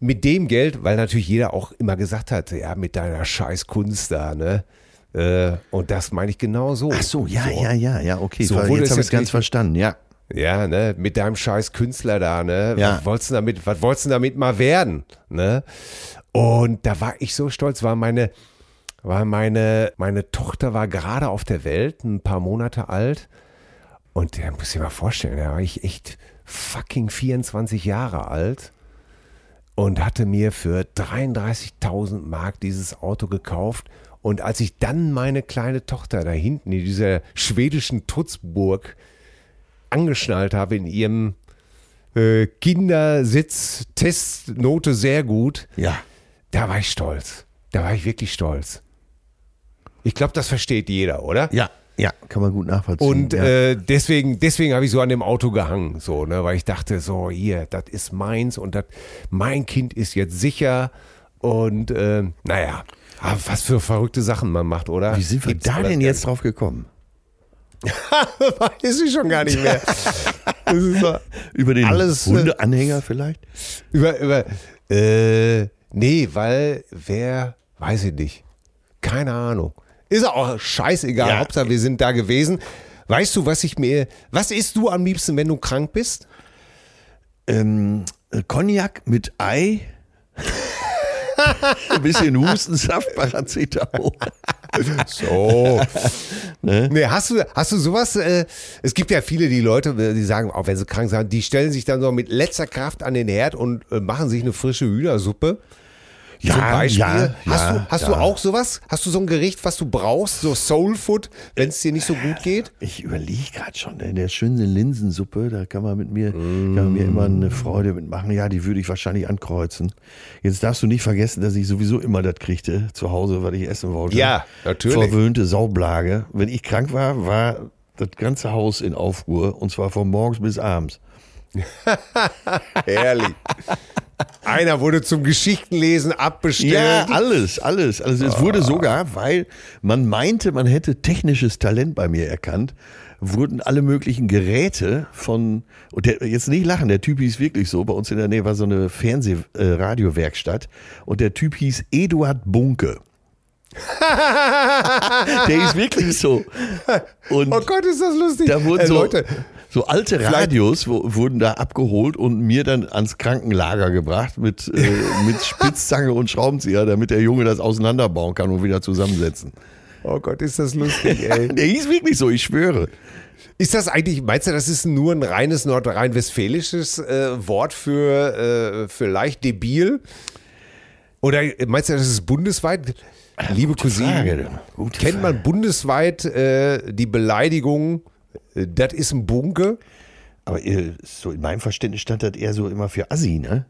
mit dem Geld, weil natürlich jeder auch immer gesagt hat, ja, mit deiner scheiß Kunst da, ne? Äh, und das meine ich genau so. Ach so, ja, ja, ja, ja, okay. So wurde Jetzt habe ich es ganz verstanden, ja. Ja, ne, mit deinem scheiß Künstler da, ne? Ja. Was wolltest du damit, was wolltest du damit mal werden, ne? Und da war ich so stolz, war meine, war meine, meine Tochter war gerade auf der Welt, ein paar Monate alt. Und der muss ich mal vorstellen, da war ich echt fucking 24 Jahre alt und hatte mir für 33.000 Mark dieses Auto gekauft. Und als ich dann meine kleine Tochter da hinten in dieser schwedischen Trutzburg angeschnallt habe in ihrem äh, Kindersitz, Testnote sehr gut, Ja. da war ich stolz. Da war ich wirklich stolz. Ich glaube, das versteht jeder, oder? Ja, ja, kann man gut nachvollziehen. Und ja. äh, deswegen, deswegen habe ich so an dem Auto gehangen, so, ne, weil ich dachte, so, hier, das ist meins und das, mein Kind ist jetzt sicher. Und äh, naja, ah, was für verrückte Sachen man macht, oder? Wie sind wir Gibt's da denn jetzt drauf gekommen? Weiß ich schon gar nicht mehr. Das ist so, Über den Alles, äh, Hundeanhänger vielleicht? über, über, äh, nee, weil wer, weiß ich nicht. Keine Ahnung. Ist auch scheißegal. Ja. Hauptsache, wir sind da gewesen. Weißt du, was ich mir, was isst du am liebsten, wenn du krank bist? Ähm, äh, Cognac mit Ei. Ein bisschen Hustensaft, Paracetamol. So. nee, hast du, hast du sowas? Äh, es gibt ja viele, die Leute, äh, die sagen, auch wenn sie krank sind, die stellen sich dann so mit letzter Kraft an den Herd und äh, machen sich eine frische Hühnersuppe. Ja, Zum Beispiel. ja, hast ja, du, hast du auch sowas? Hast du so ein Gericht, was du brauchst, so Soul Food, wenn es dir nicht so gut geht? Ich überlege gerade schon, in der schönen Linsensuppe, da kann man mit mir, kann man mir immer eine Freude mitmachen. Ja, die würde ich wahrscheinlich ankreuzen. Jetzt darfst du nicht vergessen, dass ich sowieso immer das kriegte zu Hause, was ich essen wollte. Ja, natürlich. Verwöhnte Saublage. Wenn ich krank war, war das ganze Haus in Aufruhr und zwar von morgens bis abends. Herrlich. Einer wurde zum Geschichtenlesen abbestellt. Ja, alles, alles. Also es wurde sogar, weil man meinte, man hätte technisches Talent bei mir erkannt, wurden alle möglichen Geräte von, und der, jetzt nicht lachen, der Typ hieß wirklich so, bei uns in der Nähe war so eine Fernseh-Radiowerkstatt und der Typ hieß Eduard Bunke. der ist wirklich so. Und Oh Gott, ist das lustig. da wurden Äh, so, Leute, so alte Radios wo, wurden da abgeholt und mir dann ans Krankenlager gebracht mit, äh, mit Spitzzange und Schraubenzieher, damit der Junge das auseinanderbauen kann und wieder zusammensetzen. oh Gott, ist das lustig, ey. Der hieß wirklich so, ich schwöre. Ist das eigentlich, meinst du, das ist nur ein reines nordrhein-westfälisches äh, Wort für, äh, für leicht debil? Oder meinst du, das ist bundesweit? Liebe Cousine, Frage, gute kennt man bundesweit äh, die Beleidigung, äh, das ist ein Bunke? Aber äh, so in meinem Verständnis stand das eher so immer für Assi, ne?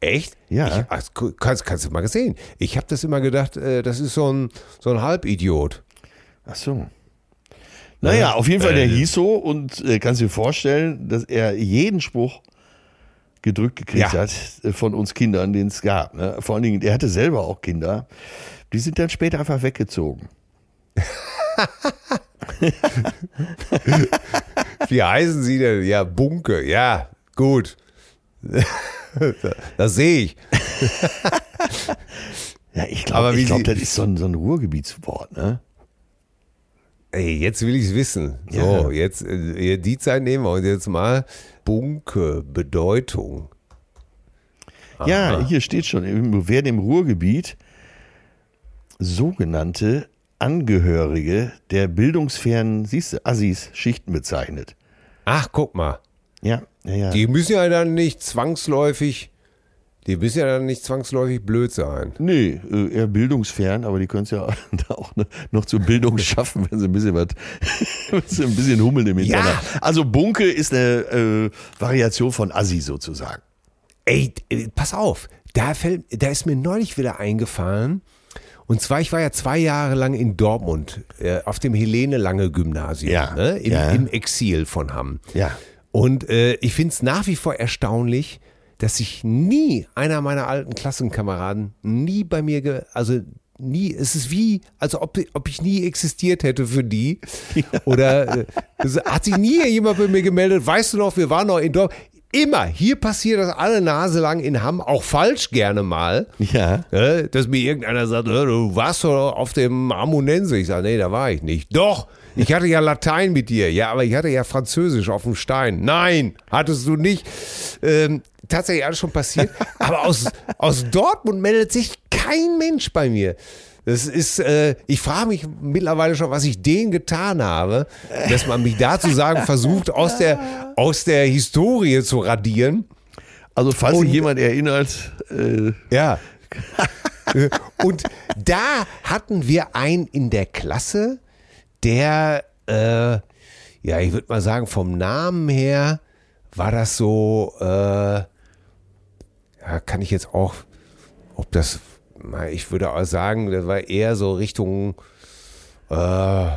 Echt? Ja. Ich, ach, kannst, kannst du mal gesehen. Ich habe das immer gedacht, äh, das ist so ein, so ein Halbidiot. Ach so. Naja, auf jeden Fall, der hieß so und äh, kannst dir vorstellen, dass er jeden Spruch gedrückt gekriegt Ja. hat äh, von uns Kindern, den es gab. Ne? Vor allen Dingen, er hatte selber auch Kinder. Die sind dann später einfach weggezogen. Wie heißen sie denn? Ja, Bunke. Ja, gut. das sehe ich. Ja, ich glaube, glaub, das ist so ein, so ein Ruhrgebietswort, ne? Ey, jetzt will ich es wissen. So, Ja. jetzt äh, die Zeit nehmen wir uns jetzt mal. Bunke, Bedeutung. Ja, hier steht schon, werden im Ruhrgebiet sogenannte Angehörige der bildungsfernen, siehst du, Assis, Schichten bezeichnet. Ach, guck mal. Ja, ja, ja. Die müssen ja dann nicht zwangsläufig, die müssen ja dann nicht zwangsläufig blöd sein. Nee, äh, eher bildungsfern, aber die können es ja auch ne- noch zur Bildung schaffen, wenn sie ein bisschen was, wenn sie ein bisschen hummeln im Ja. Internet. Also Bunke ist eine äh, Variation von Assi sozusagen. Ey, äh, pass auf, da, fällt, da ist mir neulich wieder eingefallen. Und zwar, ich war ja zwei Jahre lang in Dortmund äh, auf dem Helene Lange Gymnasium, Ja, ne, im, ja. im Exil von Hamm. Ja. Und äh, ich finde es nach wie vor erstaunlich, dass sich nie einer meiner alten Klassenkameraden nie bei mir, ge also nie, es ist wie, als ob, ob ich nie existiert hätte für die. Oder äh, hat sich nie jemand bei mir gemeldet, weißt du noch, wir waren noch in Dortmund. Immer, hier passiert das alle Nase lang in Hamm, auch falsch gerne mal. Ja. Äh, dass mir irgendeiner sagt, äh, du warst doch auf dem Amunense. Ich sage, nee, da war ich nicht. Doch, ich hatte ja Latein mit dir. Ja, aber ich hatte ja Französisch auf dem Stein. Nein, hattest du nicht. Ähm, tatsächlich alles schon passiert. Aber aus, aus Dortmund meldet sich kein Mensch bei mir. Das ist, äh, ich frage mich mittlerweile schon, was ich denen getan habe, dass man mich dazu sagen versucht, aus der, aus der Historie zu radieren. Also falls Und- sich jemand erinnert, äh, Ja. Und da hatten wir einen in der Klasse, der, äh, ja, ich würde mal sagen, vom Namen her war das so, äh, ja, kann ich jetzt auch, ob das, ich würde auch sagen, das war eher so Richtung äh,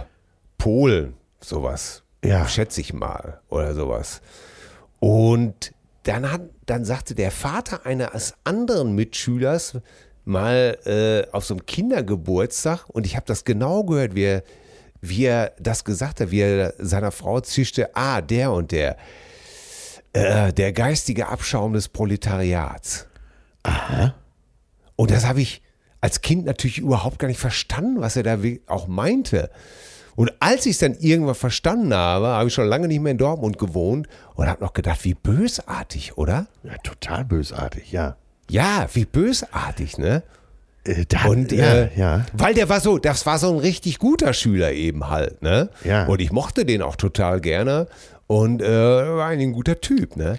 Polen, sowas. Ja. Schätze ich mal, oder sowas. Und dann, hat, dann sagte der Vater eines anderen Mitschülers mal äh, auf so einem Kindergeburtstag, und ich habe das genau gehört, wie er, wie er das gesagt hat, wie er seiner Frau zischte, ah, der und der, äh, der geistige Abschaum des Proletariats. Aha. Und das habe ich, als Kind natürlich überhaupt gar nicht verstanden, was er da auch meinte. Und als ich es dann irgendwann verstanden habe, habe ich schon lange nicht mehr in Dortmund gewohnt und habe noch gedacht, wie bösartig, oder? Ja, total bösartig, ja. Ja, wie bösartig, ne? Äh, da, Und ja, äh, ja. weil der war so, das war so ein richtig guter Schüler eben halt, ne? Ja. Und ich mochte den auch total gerne und äh, war ein guter Typ, ne?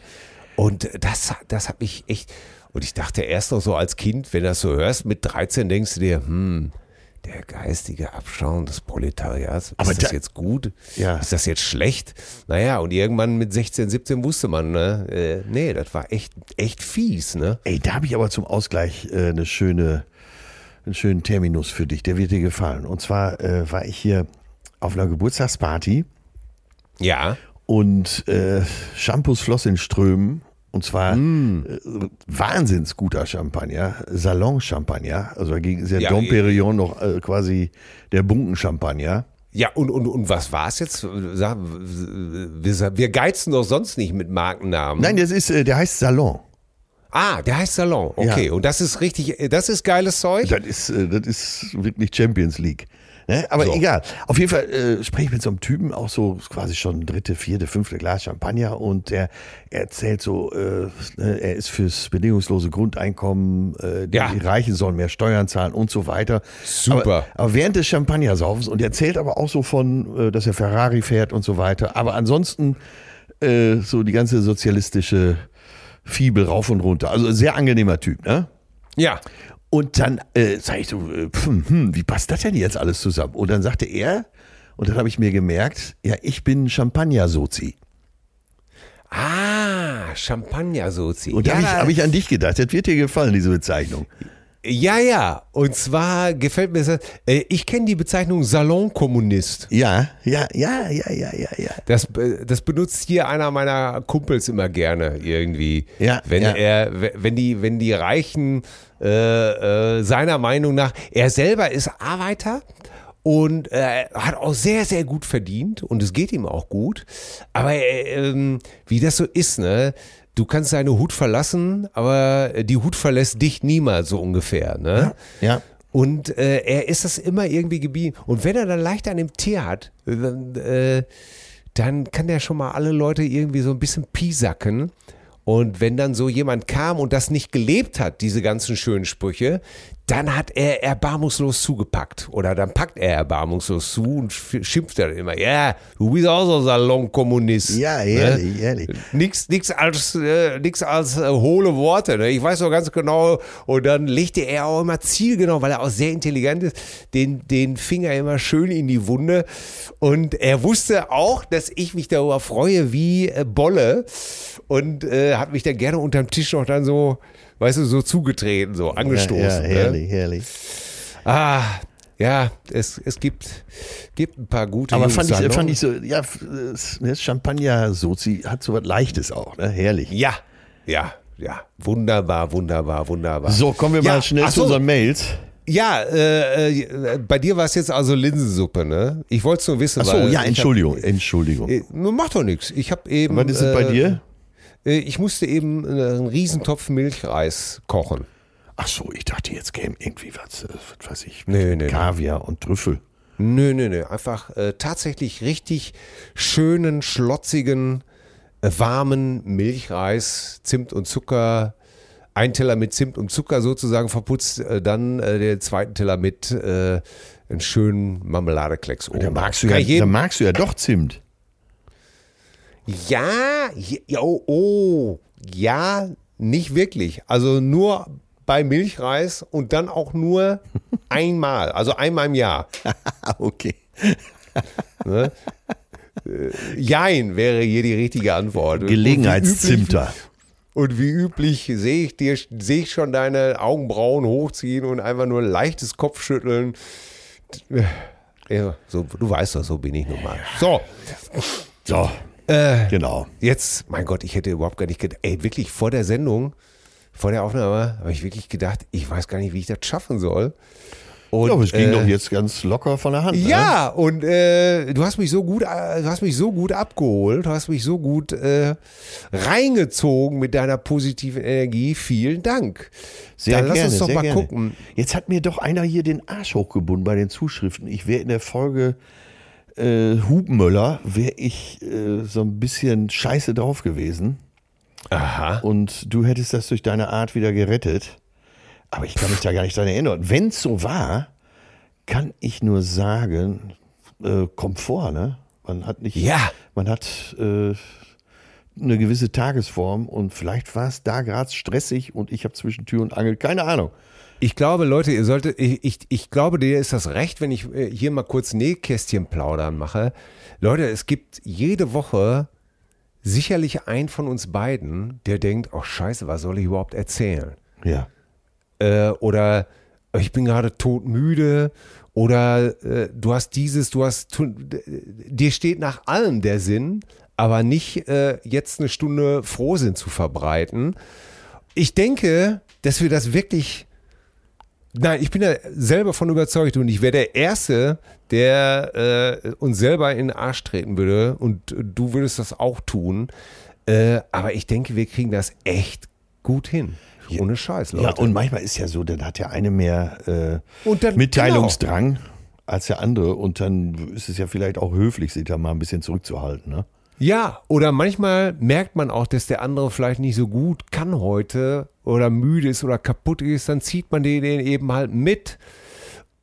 Und das, das hat mich echt. Und ich dachte erst noch so als Kind, wenn du das so hörst, mit 13 denkst du dir, hm, der geistige Abschaum des Proletariats, ist Aber das da- jetzt gut? Ja. Ist das jetzt schlecht? Naja, und irgendwann mit 16, 17 wusste man, ne? Äh, nee, das war echt, echt fies, ne? Ey, da habe ich aber zum Ausgleich äh, eine schöne, einen schönen Terminus für dich, der wird dir gefallen. Und zwar äh, war ich hier auf einer Geburtstagsparty Ja. und äh, Shampoos floss in Strömen. Und zwar Mm. äh, wahnsinns guter Champagner, Salon-Champagner. Also dagegen ist ja, Ja, Dom eh. Perignon noch äh, quasi der Bunken-Champagner. Ja, und, und, und was war es jetzt? Wir, wir geizen doch sonst nicht mit Markennamen. Nein, das ist, äh, der heißt Salon. Ah, der heißt Salon. Okay, Ja. und das ist richtig, das ist geiles Zeug? Das ist, äh, das ist wirklich Champions League. Ne? Aber So. egal. Auf jeden Fall äh, spreche ich mit so einem Typen, auch so quasi schon dritte, vierte, fünfte Glas Champagner und der erzählt so, äh, ne, er ist fürs bedingungslose Grundeinkommen, äh, die, Ja. die Reichen sollen mehr Steuern zahlen und so weiter. Super. Aber, aber während des Champagnersaufens und er erzählt aber auch so von, äh, dass er Ferrari fährt und so weiter. Aber ansonsten äh, so die ganze sozialistische Fibel rauf und runter. Also ein sehr angenehmer Typ, ne? Ja. Und dann äh, sage ich so, äh, pf, hm, wie passt das denn jetzt alles zusammen? Und dann sagte er, und dann habe ich mir gemerkt, ja, ich bin Champagner-Sozi. Ah, Champagner-Sozi. Und da ja, habe ich, da- hab ich an dich gedacht, das wird dir gefallen, diese Bezeichnung. Ja, ja. Und zwar gefällt mir das, äh, ich kenne die Bezeichnung Salonkommunist. Ja, ja, ja, ja, ja, ja, ja. Das, äh, das benutzt hier einer meiner Kumpels immer gerne irgendwie. Ja, wenn ja. er, wenn die, wenn die Reichen äh, äh, seiner Meinung nach, er selber ist Arbeiter und äh, hat auch sehr, sehr gut verdient und es geht ihm auch gut. Aber äh, ähm, wie das so ist, ne? Du kannst deine Hut verlassen, aber die Hut verlässt dich niemals so ungefähr, ne? Ja, Und äh, er ist das immer irgendwie geblieben. Und wenn er dann leicht an dem Tee hat, dann, äh, dann kann der schon mal alle Leute irgendwie so ein bisschen piesacken. Und wenn dann so jemand kam und das nicht gelebt hat, diese ganzen schönen Sprüche, dann hat er erbarmungslos zugepackt. Oder dann packt er erbarmungslos zu und sch- schimpft dann immer, ja, du bist auch so Salonkommunist. ja, Ne? ehrlich, ehrlich. Nix, nix als, äh, nix als äh, hohle Worte. Ne? Ich weiß noch ganz genau. Und dann legte er auch immer zielgenau, weil er auch sehr intelligent ist, den, den Finger immer schön in die Wunde. Und er wusste auch, dass ich mich darüber freue wie äh, Bolle. Und äh, hat mich dann gerne unterm Tisch noch dann so, weißt du, so zugetreten, so angestoßen. Ja, ja, ne? herrlich, herrlich. Ah, ja, es, es gibt, gibt ein paar gute Aber fand ich, fand ich so, ja, äh, Champagner-Sozi hat so was Leichtes auch, ne? Herrlich. Ja, ja, ja. Wunderbar, wunderbar, wunderbar. So, kommen wir Ja, mal schnell ach zu so. unseren Mails. Ja, äh, äh, bei dir war es jetzt also Linsensuppe, ne? Ich wollte es nur wissen. Ach so, ja, Entschuldigung, Hab, Entschuldigung. äh, macht doch nichts. Ich habe eben. Was ist es bei äh, dir? Äh, Ich musste eben äh, einen Riesentopf Milchreis kochen. Ach so, ich dachte, jetzt käme irgendwie was, äh, was weiß ich, Nee, nee, nee. Kaviar und Trüffel. Nö, nö, nö. Einfach äh, tatsächlich richtig schönen, schlotzigen, äh, warmen Milchreis, Zimt und Zucker. Ein Teller mit Zimt und Zucker sozusagen verputzt, äh, dann den zweiten Teller mit einen schönen Marmeladeklecks oben. Da magst, du ja, da magst du ja doch Zimt. Ja, ja, oh, oh, ja, nicht wirklich. Also nur bei Milchreis und dann auch nur einmal, also einmal im Jahr. Ah, okay. Jein wäre hier die richtige Antwort. Gelegenheitszimter. Und wie üblich sehe ich dir, sehe ich schon deine Augenbrauen hochziehen und einfach nur leichtes Kopfschütteln. Ja, so, du weißt doch, so bin ich nun mal. So, So, äh, genau. Jetzt, mein Gott, ich hätte überhaupt gar nicht gedacht, ey, wirklich vor der Sendung, vor der Aufnahme, habe ich wirklich gedacht, ich weiß gar nicht, wie ich das schaffen soll. Und, ja, aber es ging äh, doch jetzt ganz locker von der Hand. Ne? Ja, und äh, du hast mich so gut, äh, du hast mich so gut abgeholt, du hast mich so gut äh, reingezogen mit deiner positiven Energie. Vielen Dank. Sehr Dann lass gerne, uns doch mal gerne. gucken. Jetzt hat mir doch einer hier den Arsch hochgebunden bei den Zuschriften. Ich wäre in der Folge äh, Hubmöller, wäre ich äh, so ein bisschen scheiße drauf gewesen. Aha. Und du hättest das durch deine Art wieder gerettet. Aber ich kann mich da gar nicht dran erinnern. Wenn es so war, kann ich nur sagen, äh, Komfort, ne? Man hat nicht, Ja. man hat äh, eine gewisse Tagesform und vielleicht war es da gerade stressig und ich habe zwischen Tür und Angel, keine Ahnung. Ich glaube, Leute, ihr solltet, ich, ich, ich glaube, dir ist das recht, wenn ich äh, hier mal kurz Nähkästchen plaudern mache. Leute, es gibt jede Woche sicherlich einen von uns beiden, der denkt, oh scheiße, was soll ich überhaupt erzählen? Ja. äh, oder ich bin gerade todmüde oder äh, du hast dieses, du hast, tu- dir steht nach allem der Sinn, aber nicht äh, jetzt eine Stunde Frohsinn zu verbreiten. Ich denke, dass wir das wirklich, nein, ich bin da selber von überzeugt und ich wäre der Erste, der äh, uns selber in den Arsch treten würde und du würdest das auch tun. Äh, aber ich denke, wir kriegen das echt gut hin. Ohne Scheiß, Leute. Ja, und manchmal ist ja so, dann hat der eine mehr äh, dann- Mitteilungsdrang als der andere und dann ist es ja vielleicht auch höflich, sich da mal ein bisschen zurückzuhalten. Ne? Ja, oder manchmal merkt man auch, dass der andere vielleicht nicht so gut kann heute oder müde ist oder kaputt ist, dann zieht man den eben halt mit.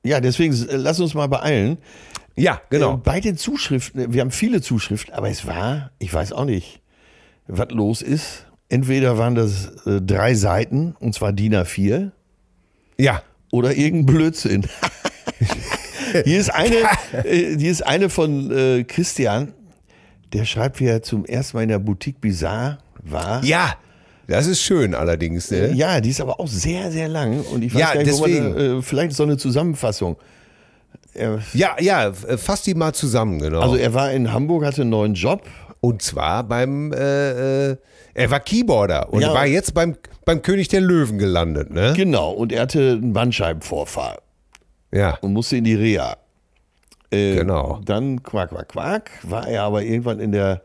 Ja, deswegen äh, lass uns mal beeilen. Ja, Äh, genau. bei den Zuschriften, wir haben viele Zuschriften, aber es war, ich weiß auch nicht, was los ist. Entweder waren das äh, drei Seiten, und zwar DIN A4, Ja, oder irgendein Blödsinn. hier, ist eine, äh, hier ist eine von äh, Christian, der schreibt, wie er zum ersten Mal in der Boutique Bizarre war. ja, das ist schön allerdings. Ne? Ja, die ist aber auch sehr, sehr lang und ich weiß Ja, gar nicht, wo man, deswegen. äh, vielleicht so eine Zusammenfassung. Er, Ja, ja, fass die mal zusammen, genau. also er war in Hamburg, hatte einen neuen Job. und zwar beim, äh, äh, er war Keyboarder und Ja. war jetzt beim, beim König der Löwen gelandet, ne? Genau, und er hatte einen Bandscheibenvorfall Ja, und musste in die Reha. Äh, Genau. Dann quack, quack, quack, war er aber irgendwann in der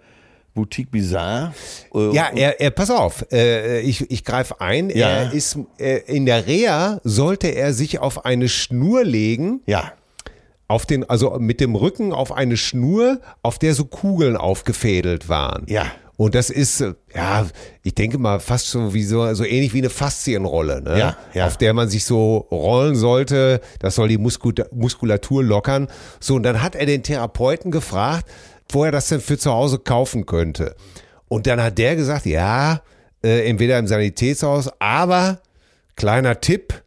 Boutique Bizarre. Äh, Ja, er, er pass auf, äh, ich, ich greife ein. Ja. Er ist äh, in der Reha sollte er sich auf eine Schnur legen, ja, auf den, also mit dem Rücken auf eine Schnur, auf der so Kugeln aufgefädelt waren. Ja. Und das ist, äh, ja, ich denke mal fast so wie so, so ähnlich wie eine Faszienrolle, ne? Ja, ja. Auf der man sich so rollen sollte. Das soll die Muskul- Muskulatur lockern. So, und dann hat er den Therapeuten gefragt, wo er das denn für zu Hause kaufen könnte. Und dann hat der gesagt, ja, äh, entweder im Sanitätshaus, aber kleiner Tipp,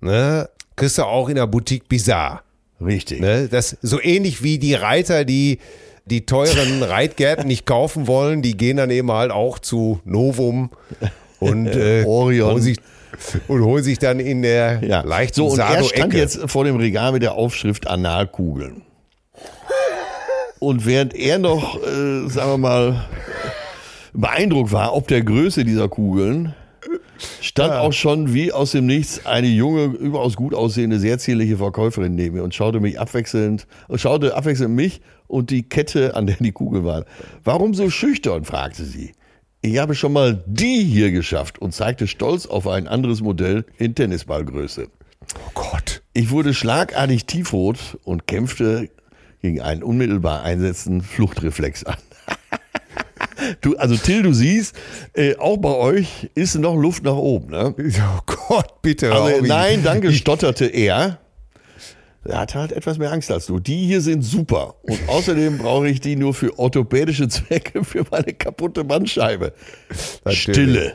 ne, kriegst du auch in der Boutique Bizarre. richtig. Ne? Das so ähnlich wie die Reiter, die die teuren Reitgärten nicht kaufen wollen, die gehen dann eben halt auch zu Novum und äh, Orion. Holen sich, und holen sich dann in der Ja. leichten So, und er stand jetzt vor dem Regal mit der Aufschrift Analkugeln. Und während er noch, äh, sagen wir mal, beeindruckt war, ob der Größe dieser Kugeln, stand auch schon wie aus dem Nichts eine junge, überaus gut aussehende, sehr zierliche Verkäuferin neben mir und schaute mich abwechselnd, schaute abwechselnd mich und die Kette, an der die Kugel war. Warum so schüchtern? fragte sie. Ich habe schon mal die hier geschafft und zeigte stolz auf ein anderes Modell in Tennisballgröße. oh Gott. Ich wurde schlagartig tiefrot und kämpfte gegen einen unmittelbar einsetzenden Fluchtreflex an. du, also Till, du siehst, äh, auch bei euch ist noch Luft nach oben. Ne? Oh Gott, bitte. Also, nein, danke, stotterte er. Er hatte halt etwas mehr Angst als du. Die hier sind super. Und außerdem brauche ich die nur für orthopädische Zwecke für meine kaputte Bandscheibe. Natürlich. Stille.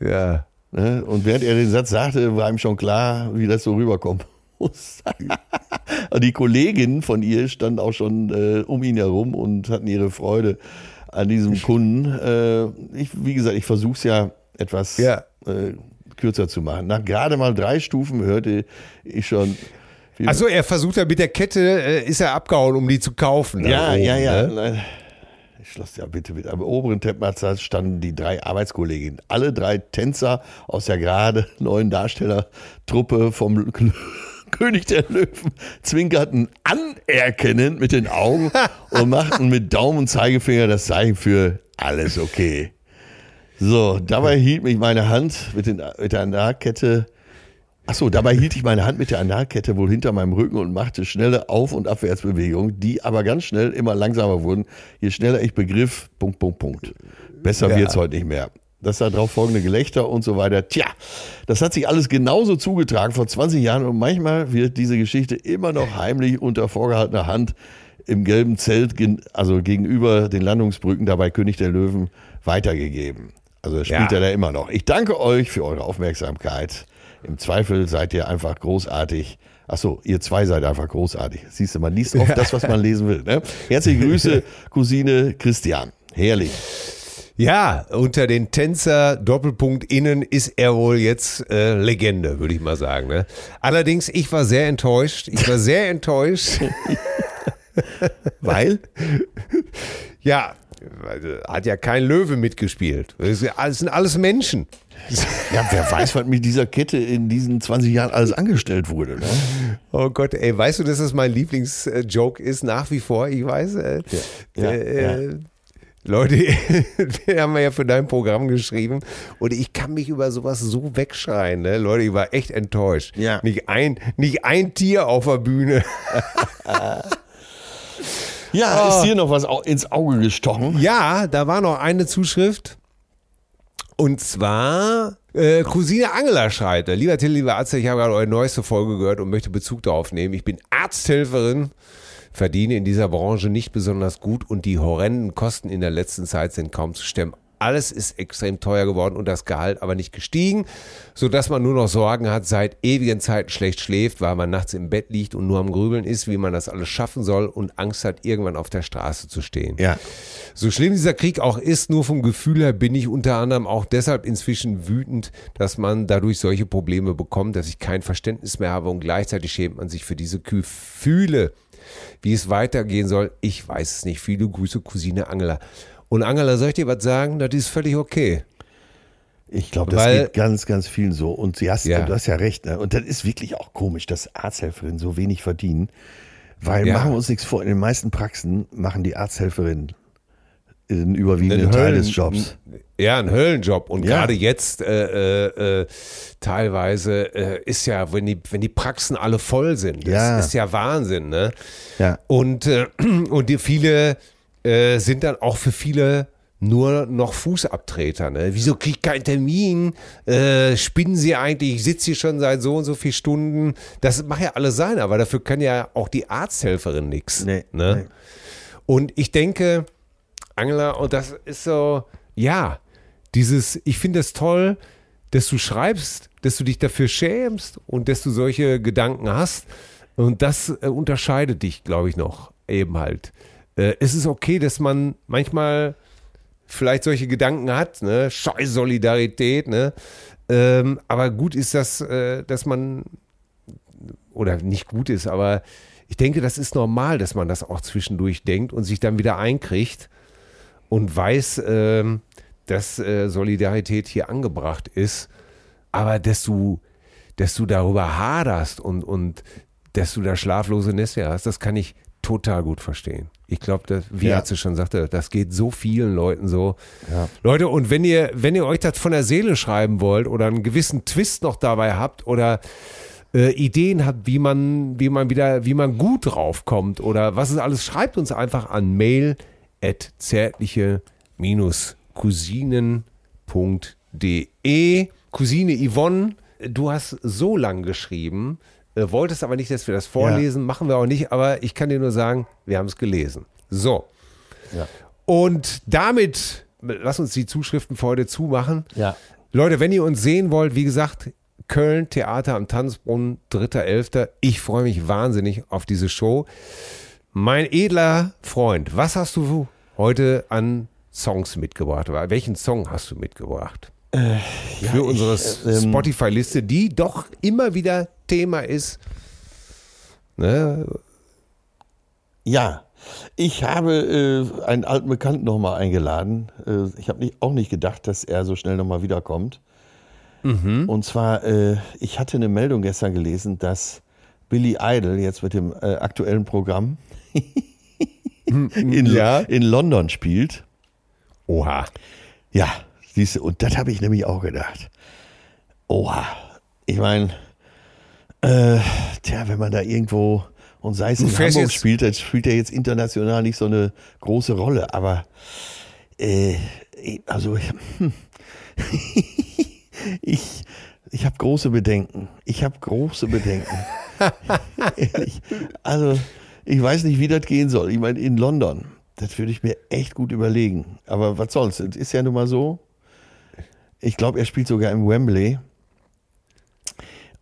Ja. Ne? Und während er den Satz sagte, war ihm schon klar, wie das so. Und die Kolleginnen von ihr standen auch schon äh, um ihn herum und hatten ihre Freude an diesem Kunden. Äh, ich, wie gesagt, ich versuche es ja etwas Ja. äh, kürzer zu machen. Nach gerade mal drei Stufen hörte ich schon. Also er versucht ja mit der Kette, äh, ist er abgehauen, um die zu kaufen. ja, oben, ja, ja, Ne? Ich schloss ja bitte mit. Am oberen Treppenabsatz standen die drei Arbeitskolleginnen. Alle drei Tänzer aus der gerade neuen Darstellertruppe vom König der Löwen zwinkerten anerkennend mit den Augen und machten mit Daumen und Zeigefinger das Zeichen für alles okay. So, dabei hielt mich meine Hand mit, den, mit der Achso, dabei hielt ich meine Hand mit der Analkette wohl hinter meinem Rücken und machte schnelle Auf- und Abwärtsbewegungen, die aber ganz schnell immer langsamer wurden, je schneller ich begriff, Punkt, Punkt, Punkt. Besser Ja. wird's heute nicht mehr. Das darauf folgende Gelächter und so weiter. Tja, das hat sich alles genauso zugetragen vor 20 Jahren und manchmal wird diese Geschichte immer noch heimlich unter vorgehaltener Hand im gelben Zelt, also gegenüber den Landungsbrücken, dabei König der Löwen, weitergegeben. Also das spielt Ja. er da immer noch. Ich danke euch für eure Aufmerksamkeit. Im Zweifel seid ihr einfach großartig. Ach so, ihr zwei seid einfach großartig. Siehst du, man liest oft das, was man lesen will. Ne? Herzliche Grüße, Cousine Christian. Herrlich. Ja, unter den Tänzer Doppelpunkt innen ist er wohl jetzt äh, Legende, würde ich mal sagen. Ne? Allerdings, ich war sehr enttäuscht. Ich war sehr enttäuscht. Weil? Ja, äh, hat ja kein Löwe mitgespielt. Das sind alles Menschen. Ja, wer weiß, was mit dieser Kette in diesen 20 Jahren alles angestellt wurde. Ne? Oh Gott, ey, weißt du, dass das mein Lieblingsjoke ist nach wie vor? Ich weiß. Äh, Ja, äh, Leute, den haben wir ja für dein Programm geschrieben und ich kann mich über sowas so wegschreien. Ne? Leute, ich war echt enttäuscht. Ja. Nicht, ein, nicht ein Tier auf der Bühne. Ja, ist dir noch was ins Auge gestochen? Ja, da war noch eine Zuschrift. Und zwar, äh, Cousine Angela schreibt, lieber Till, lieber Arzt, ich habe gerade eure neueste Folge gehört und möchte Bezug darauf nehmen. Ich bin Arzthelferin, verdiene in dieser Branche nicht besonders gut und die horrenden Kosten in der letzten Zeit sind kaum zu stemmen. Alles ist extrem teuer geworden und das Gehalt aber nicht gestiegen, sodass man nur noch Sorgen hat, seit ewigen Zeiten schlecht schläft, weil man nachts im Bett liegt und nur am Grübeln ist, wie man das alles schaffen soll und Angst hat, irgendwann auf der Straße zu stehen. Ja. So schlimm dieser Krieg auch ist, nur vom Gefühl her bin ich unter anderem auch deshalb inzwischen wütend, dass man dadurch solche Probleme bekommt, dass ich kein Verständnis mehr habe und gleichzeitig schämt man sich für diese Gefühle. Wie es weitergehen soll, ich weiß es nicht. Viele Grüße, Cousine Angela. Und Angela, soll ich dir was sagen? Das ist völlig okay. Ich glaube, das Weil- geht ganz, ganz vielen so. Und sie hast, Ja. du hast ja recht. Ne? Und das ist wirklich auch komisch, dass Arzthelferinnen so wenig verdienen. Weil Ja. machen wir uns nichts vor, in den meisten Praxen machen die Arzthelferinnen den überwiegenden Einen Teil Höllen- des Jobs. Ja, ein Höllenjob. Und Ja. gerade jetzt äh, äh, äh, teilweise äh, ist ja, wenn die, wenn die Praxen alle voll sind, das Ja. ist ja Wahnsinn. Ne? Ja. Und, äh, und die viele äh, sind dann auch für viele nur noch Fußabtreter. Ne? Wieso krieg ich keinen Termin? Äh, spinnen sie eigentlich? Ich sitze hier schon seit so und so vielen Stunden. Das mag ja alles sein, aber dafür kann ja auch die Arzthelferin nichts. Nee, ne? nee. Und ich denke, Angela, und das ist so, ja, dieses, ich finde es toll, dass du schreibst, dass du dich dafür schämst und dass du solche Gedanken hast. Und das äh, unterscheidet dich, glaube ich, noch eben halt. Äh, es ist okay, dass man manchmal vielleicht solche Gedanken hat, ne? Scheiß Solidarität, ne? Ähm, aber gut ist das, äh, dass man, oder nicht gut ist, aber ich denke, das ist normal, dass man das auch zwischendurch denkt und sich dann wieder einkriegt und weiß, ähm, dass äh, Solidarität hier angebracht ist, aber dass du, dass du darüber haderst und, und dass du da schlaflose Nächte hast, das kann ich total gut verstehen. Ich glaube, wie Ja. Atze schon sagte, das geht so vielen Leuten so. Leute, und wenn ihr, wenn ihr euch das von der Seele schreiben wollt oder einen gewissen Twist noch dabei habt oder äh, Ideen habt, wie man, wie man wieder, wie man gut draufkommt oder was es alles, schreibt uns einfach an mail at zärtliche-cousinen.de. Cousine Yvonne, du hast so lang geschrieben, äh, wolltest aber nicht, dass wir das vorlesen, machen wir auch nicht, aber ich kann dir nur sagen, wir haben es gelesen. So. Ja. Und damit, lass uns die Zuschriften für heute zumachen. Ja. Leute, wenn ihr uns sehen wollt, wie gesagt, Köln, Theater am Tanzbrunnen, 3.11. Ich freue mich wahnsinnig auf diese Show. Mein edler Freund, was hast du heute an Songs mitgebracht? Welchen Song hast du mitgebracht? Für unsere äh, Spotify-Liste, die doch immer wieder Thema ist. Ne? Ja, ich habe äh, einen alten Bekannten nochmal eingeladen. Äh, ich habe nicht, auch nicht gedacht, dass er so schnell nochmal wiederkommt. Und zwar, äh, ich hatte eine Meldung gestern gelesen, dass Billy Idol jetzt mit dem äh, aktuellen Programm in, Ja. in London spielt. Oha. Ja, siehst du, und das habe ich nämlich auch gedacht. Oha, ich meine, äh, tja, wenn man da irgendwo und sei es in Hamburg jetzt- spielt, dann spielt er jetzt international nicht so eine große Rolle, aber äh, also hm. ich, ich habe große Bedenken. Ich habe große Bedenken. Ehrlich. Also, ich weiß nicht, wie das gehen soll. Ich meine, in London, das würde ich mir echt gut überlegen. Aber was soll's? Es ist ja nun mal so. Ich glaube, er spielt sogar im Wembley.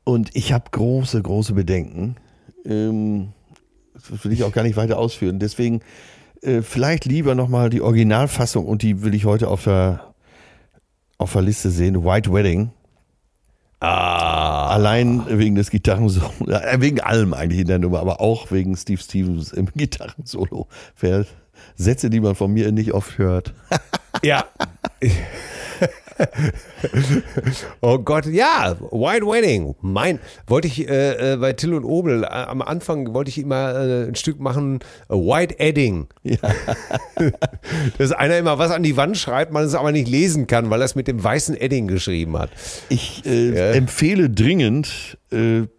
Und ich habe große, große Bedenken. Ähm, das will ich auch gar nicht weiter ausführen. Deswegen äh, vielleicht lieber nochmal die Originalfassung und die will ich heute auf der, auf der Liste sehen. White Wedding. Ah. Allein wegen des Gitarrensolo, äh, wegen allem eigentlich in der Nummer, aber auch wegen Steve Stevens im Gitarrensolo. Wer- Sätze, die man von mir nicht oft hört. Ja. oh Gott, ja, White Wedding. Mein, wollte ich äh, äh, bei Till und Obel, äh, am Anfang wollte ich immer äh, ein Stück machen, äh, White Edding. Ja. Dass einer immer was an die Wand schreibt, man es aber nicht lesen kann, weil er es mit dem weißen Edding geschrieben hat. Ich äh, Ja. empfehle dringend,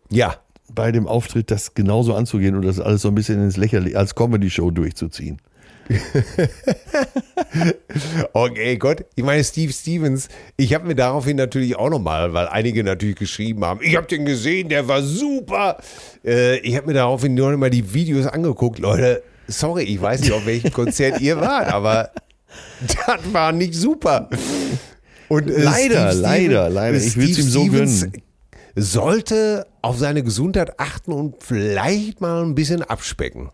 Ja. bei dem Auftritt das genauso anzugehen und das alles so ein bisschen ins Lächerliche als Comedy-Show durchzuziehen. Okay, Gott, ich meine, Steve Stevens, ich habe mir daraufhin natürlich auch nochmal, weil einige natürlich geschrieben haben, ich habe den gesehen, der war super. Äh, ich habe mir daraufhin nur noch mal die Videos angeguckt. Leute, sorry, ich weiß nicht, auf welchem Konzert ihr wart, aber das war nicht super. Und, äh, Leider, Steve leider, leider. Ich will's ihm so gönnen. Sollte auf seine Gesundheit achten und vielleicht mal ein bisschen abspecken.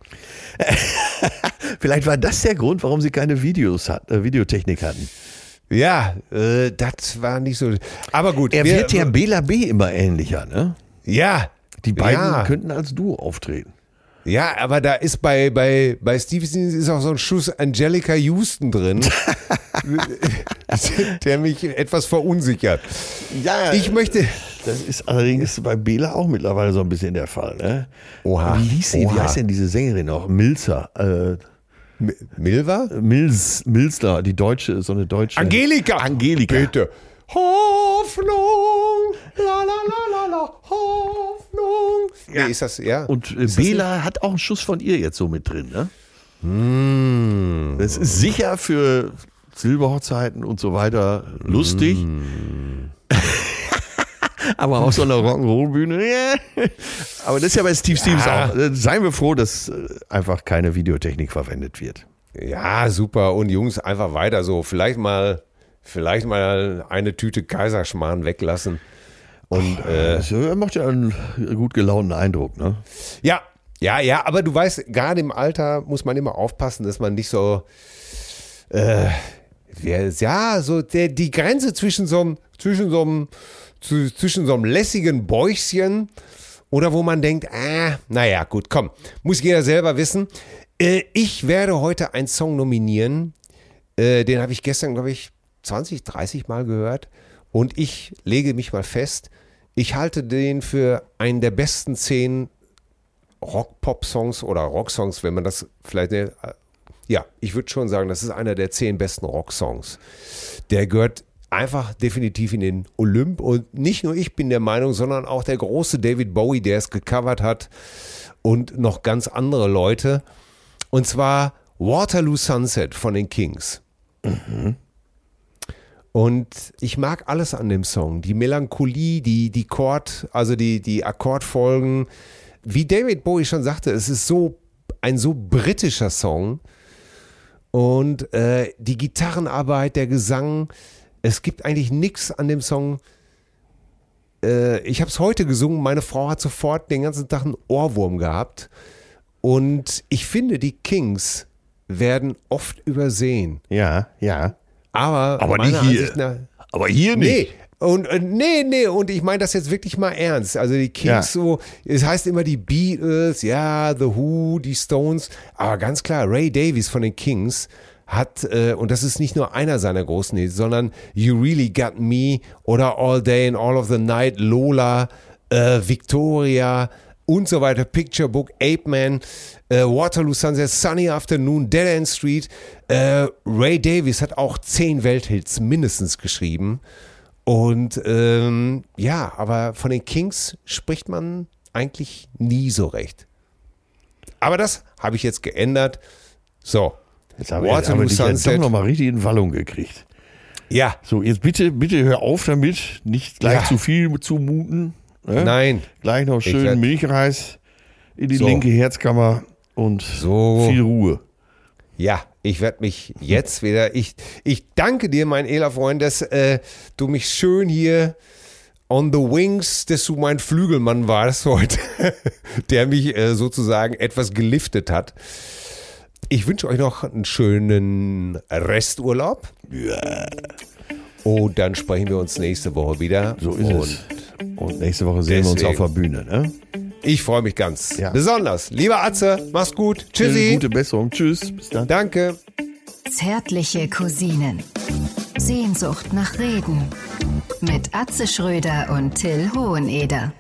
Vielleicht war das der Grund, warum sie keine Videos hat, äh, Videotechnik hatten. Ja, äh, das war nicht so. Aber gut, Er wir- wird ja Bela B immer ähnlicher, ne? Ja. Die beiden ja. könnten als Duo auftreten. Ja, aber da ist bei, bei, bei Stevenson ist auch so ein Schuss Angelica Houston drin, der mich etwas verunsichert. Ja, Ich möchte. Das ist allerdings bei Bela auch mittlerweile so ein bisschen der Fall, ne? Oha. Wie hieß sie? Wie Oha. heißt denn diese Sängerin noch? Milzer. Äh, Milva? Mills, Milsler, die deutsche, so eine deutsche. Angelika! Angelika. Bitte. Hoffnung! La la la la la! Hoffnung! Ja. Nee, ist das, ja? Und äh, Bela hat auch einen Schuss von ihr jetzt so mit drin, ne? Hm. Das ist sicher für Silberhochzeiten und so weiter lustig. Hm. Aber auf so einer Rock'n'Roll-Bühne, ja. Aber das ist ja bei Steve Stevens auch. Äh, Seien wir froh, dass äh, einfach keine Videotechnik verwendet wird. Ja, super. Und Jungs, einfach weiter so. Vielleicht mal, vielleicht mal eine Tüte Kaiserschmarrn weglassen. Und äh, Das äh, macht ja einen gut gelaunten Eindruck, ne? ja, ja, ja, aber du weißt, gerade im Alter muss man immer aufpassen, dass man nicht so, äh, ja, so der, die Grenze zwischen so einem, zwischen so einem, zu, zwischen so einem lässigen Bäuchchen oder wo man denkt, ah, naja, gut, komm, muss jeder selber wissen. Äh, ich werde heute einen Song nominieren, äh, den habe ich gestern, glaube ich, 20, 30 Mal gehört. Und ich lege mich mal fest, ich halte den für einen der besten zehn Rock-Pop-Songs oder Rock-Songs, wenn man das vielleicht. äh, Ja, ich würde schon sagen, das ist einer der zehn besten Rock-Songs. Der gehört einfach definitiv in den Olymp. Und nicht nur ich bin der Meinung, sondern auch der große David Bowie, der es gecovert hat und noch ganz andere Leute. Und zwar Waterloo Sunset von den Kings. Und ich mag alles an dem Song. Die Melancholie, die, die Chord, also die, die Akkordfolgen. Wie David Bowie schon sagte, es ist so ein so britischer Song. Und äh, die Gitarrenarbeit, der Gesang, es gibt eigentlich nichts an dem Song. Äh, ich habe es heute gesungen, meine Frau hat sofort den ganzen Tag einen Ohrwurm gehabt. Und ich finde, die Kings werden oft übersehen. Ja, ja. Aber, Aber nicht hier. Nach, Aber hier nee. nicht. Und äh, nee, nee, und ich meine das jetzt wirklich mal ernst. Also die Kings Ja. so, es heißt immer die Beatles, ja, The Who, die Stones, aber ganz klar, Ray Davies von den Kings hat, äh, und das ist nicht nur einer seiner großen Hits, sondern You Really Got Me oder All Day and All of the Night, Lola, äh, Victoria und so weiter. Picture Book, Ape Man, äh, Waterloo Sunset, Sunny Afternoon, Dead End Street. Äh, Ray Davis hat auch zehn Welthits mindestens geschrieben. Und ähm, ja, aber von den Kings spricht man eigentlich nie so recht. Aber das habe ich jetzt geändert. So. Jetzt haben jetzt haben wir dich jetzt doch nochmal richtig in Wallung gekriegt. Ja. So, jetzt bitte, bitte hör auf damit, nicht gleich Ja. zu viel zumuten. Ne? Nein. Gleich noch schön werd- Milchreis in die So. linke Herzkammer und So. viel Ruhe. Ja, ich werde mich jetzt wieder. Ich, ich danke dir, mein edler Freund, dass äh, du mich schön hier on the wings, dass du mein Flügelmann warst heute, der mich äh, sozusagen etwas geliftet hat. Ich wünsche euch noch einen schönen Resturlaub. Ja. Und dann sprechen wir uns nächste Woche wieder. So ist Und es. Und nächste Woche sehen wir uns deswegen- auf der Bühne. Ne? Ich freue mich ganz. Ja. Besonders. Lieber Atze, mach's gut. Tschüssi. Gute Besserung. Tschüss. Bis dann. Danke. Zärtliche Cousinen. Sehnsucht nach Reden. Mit Atze Schröder und Till Hoheneder.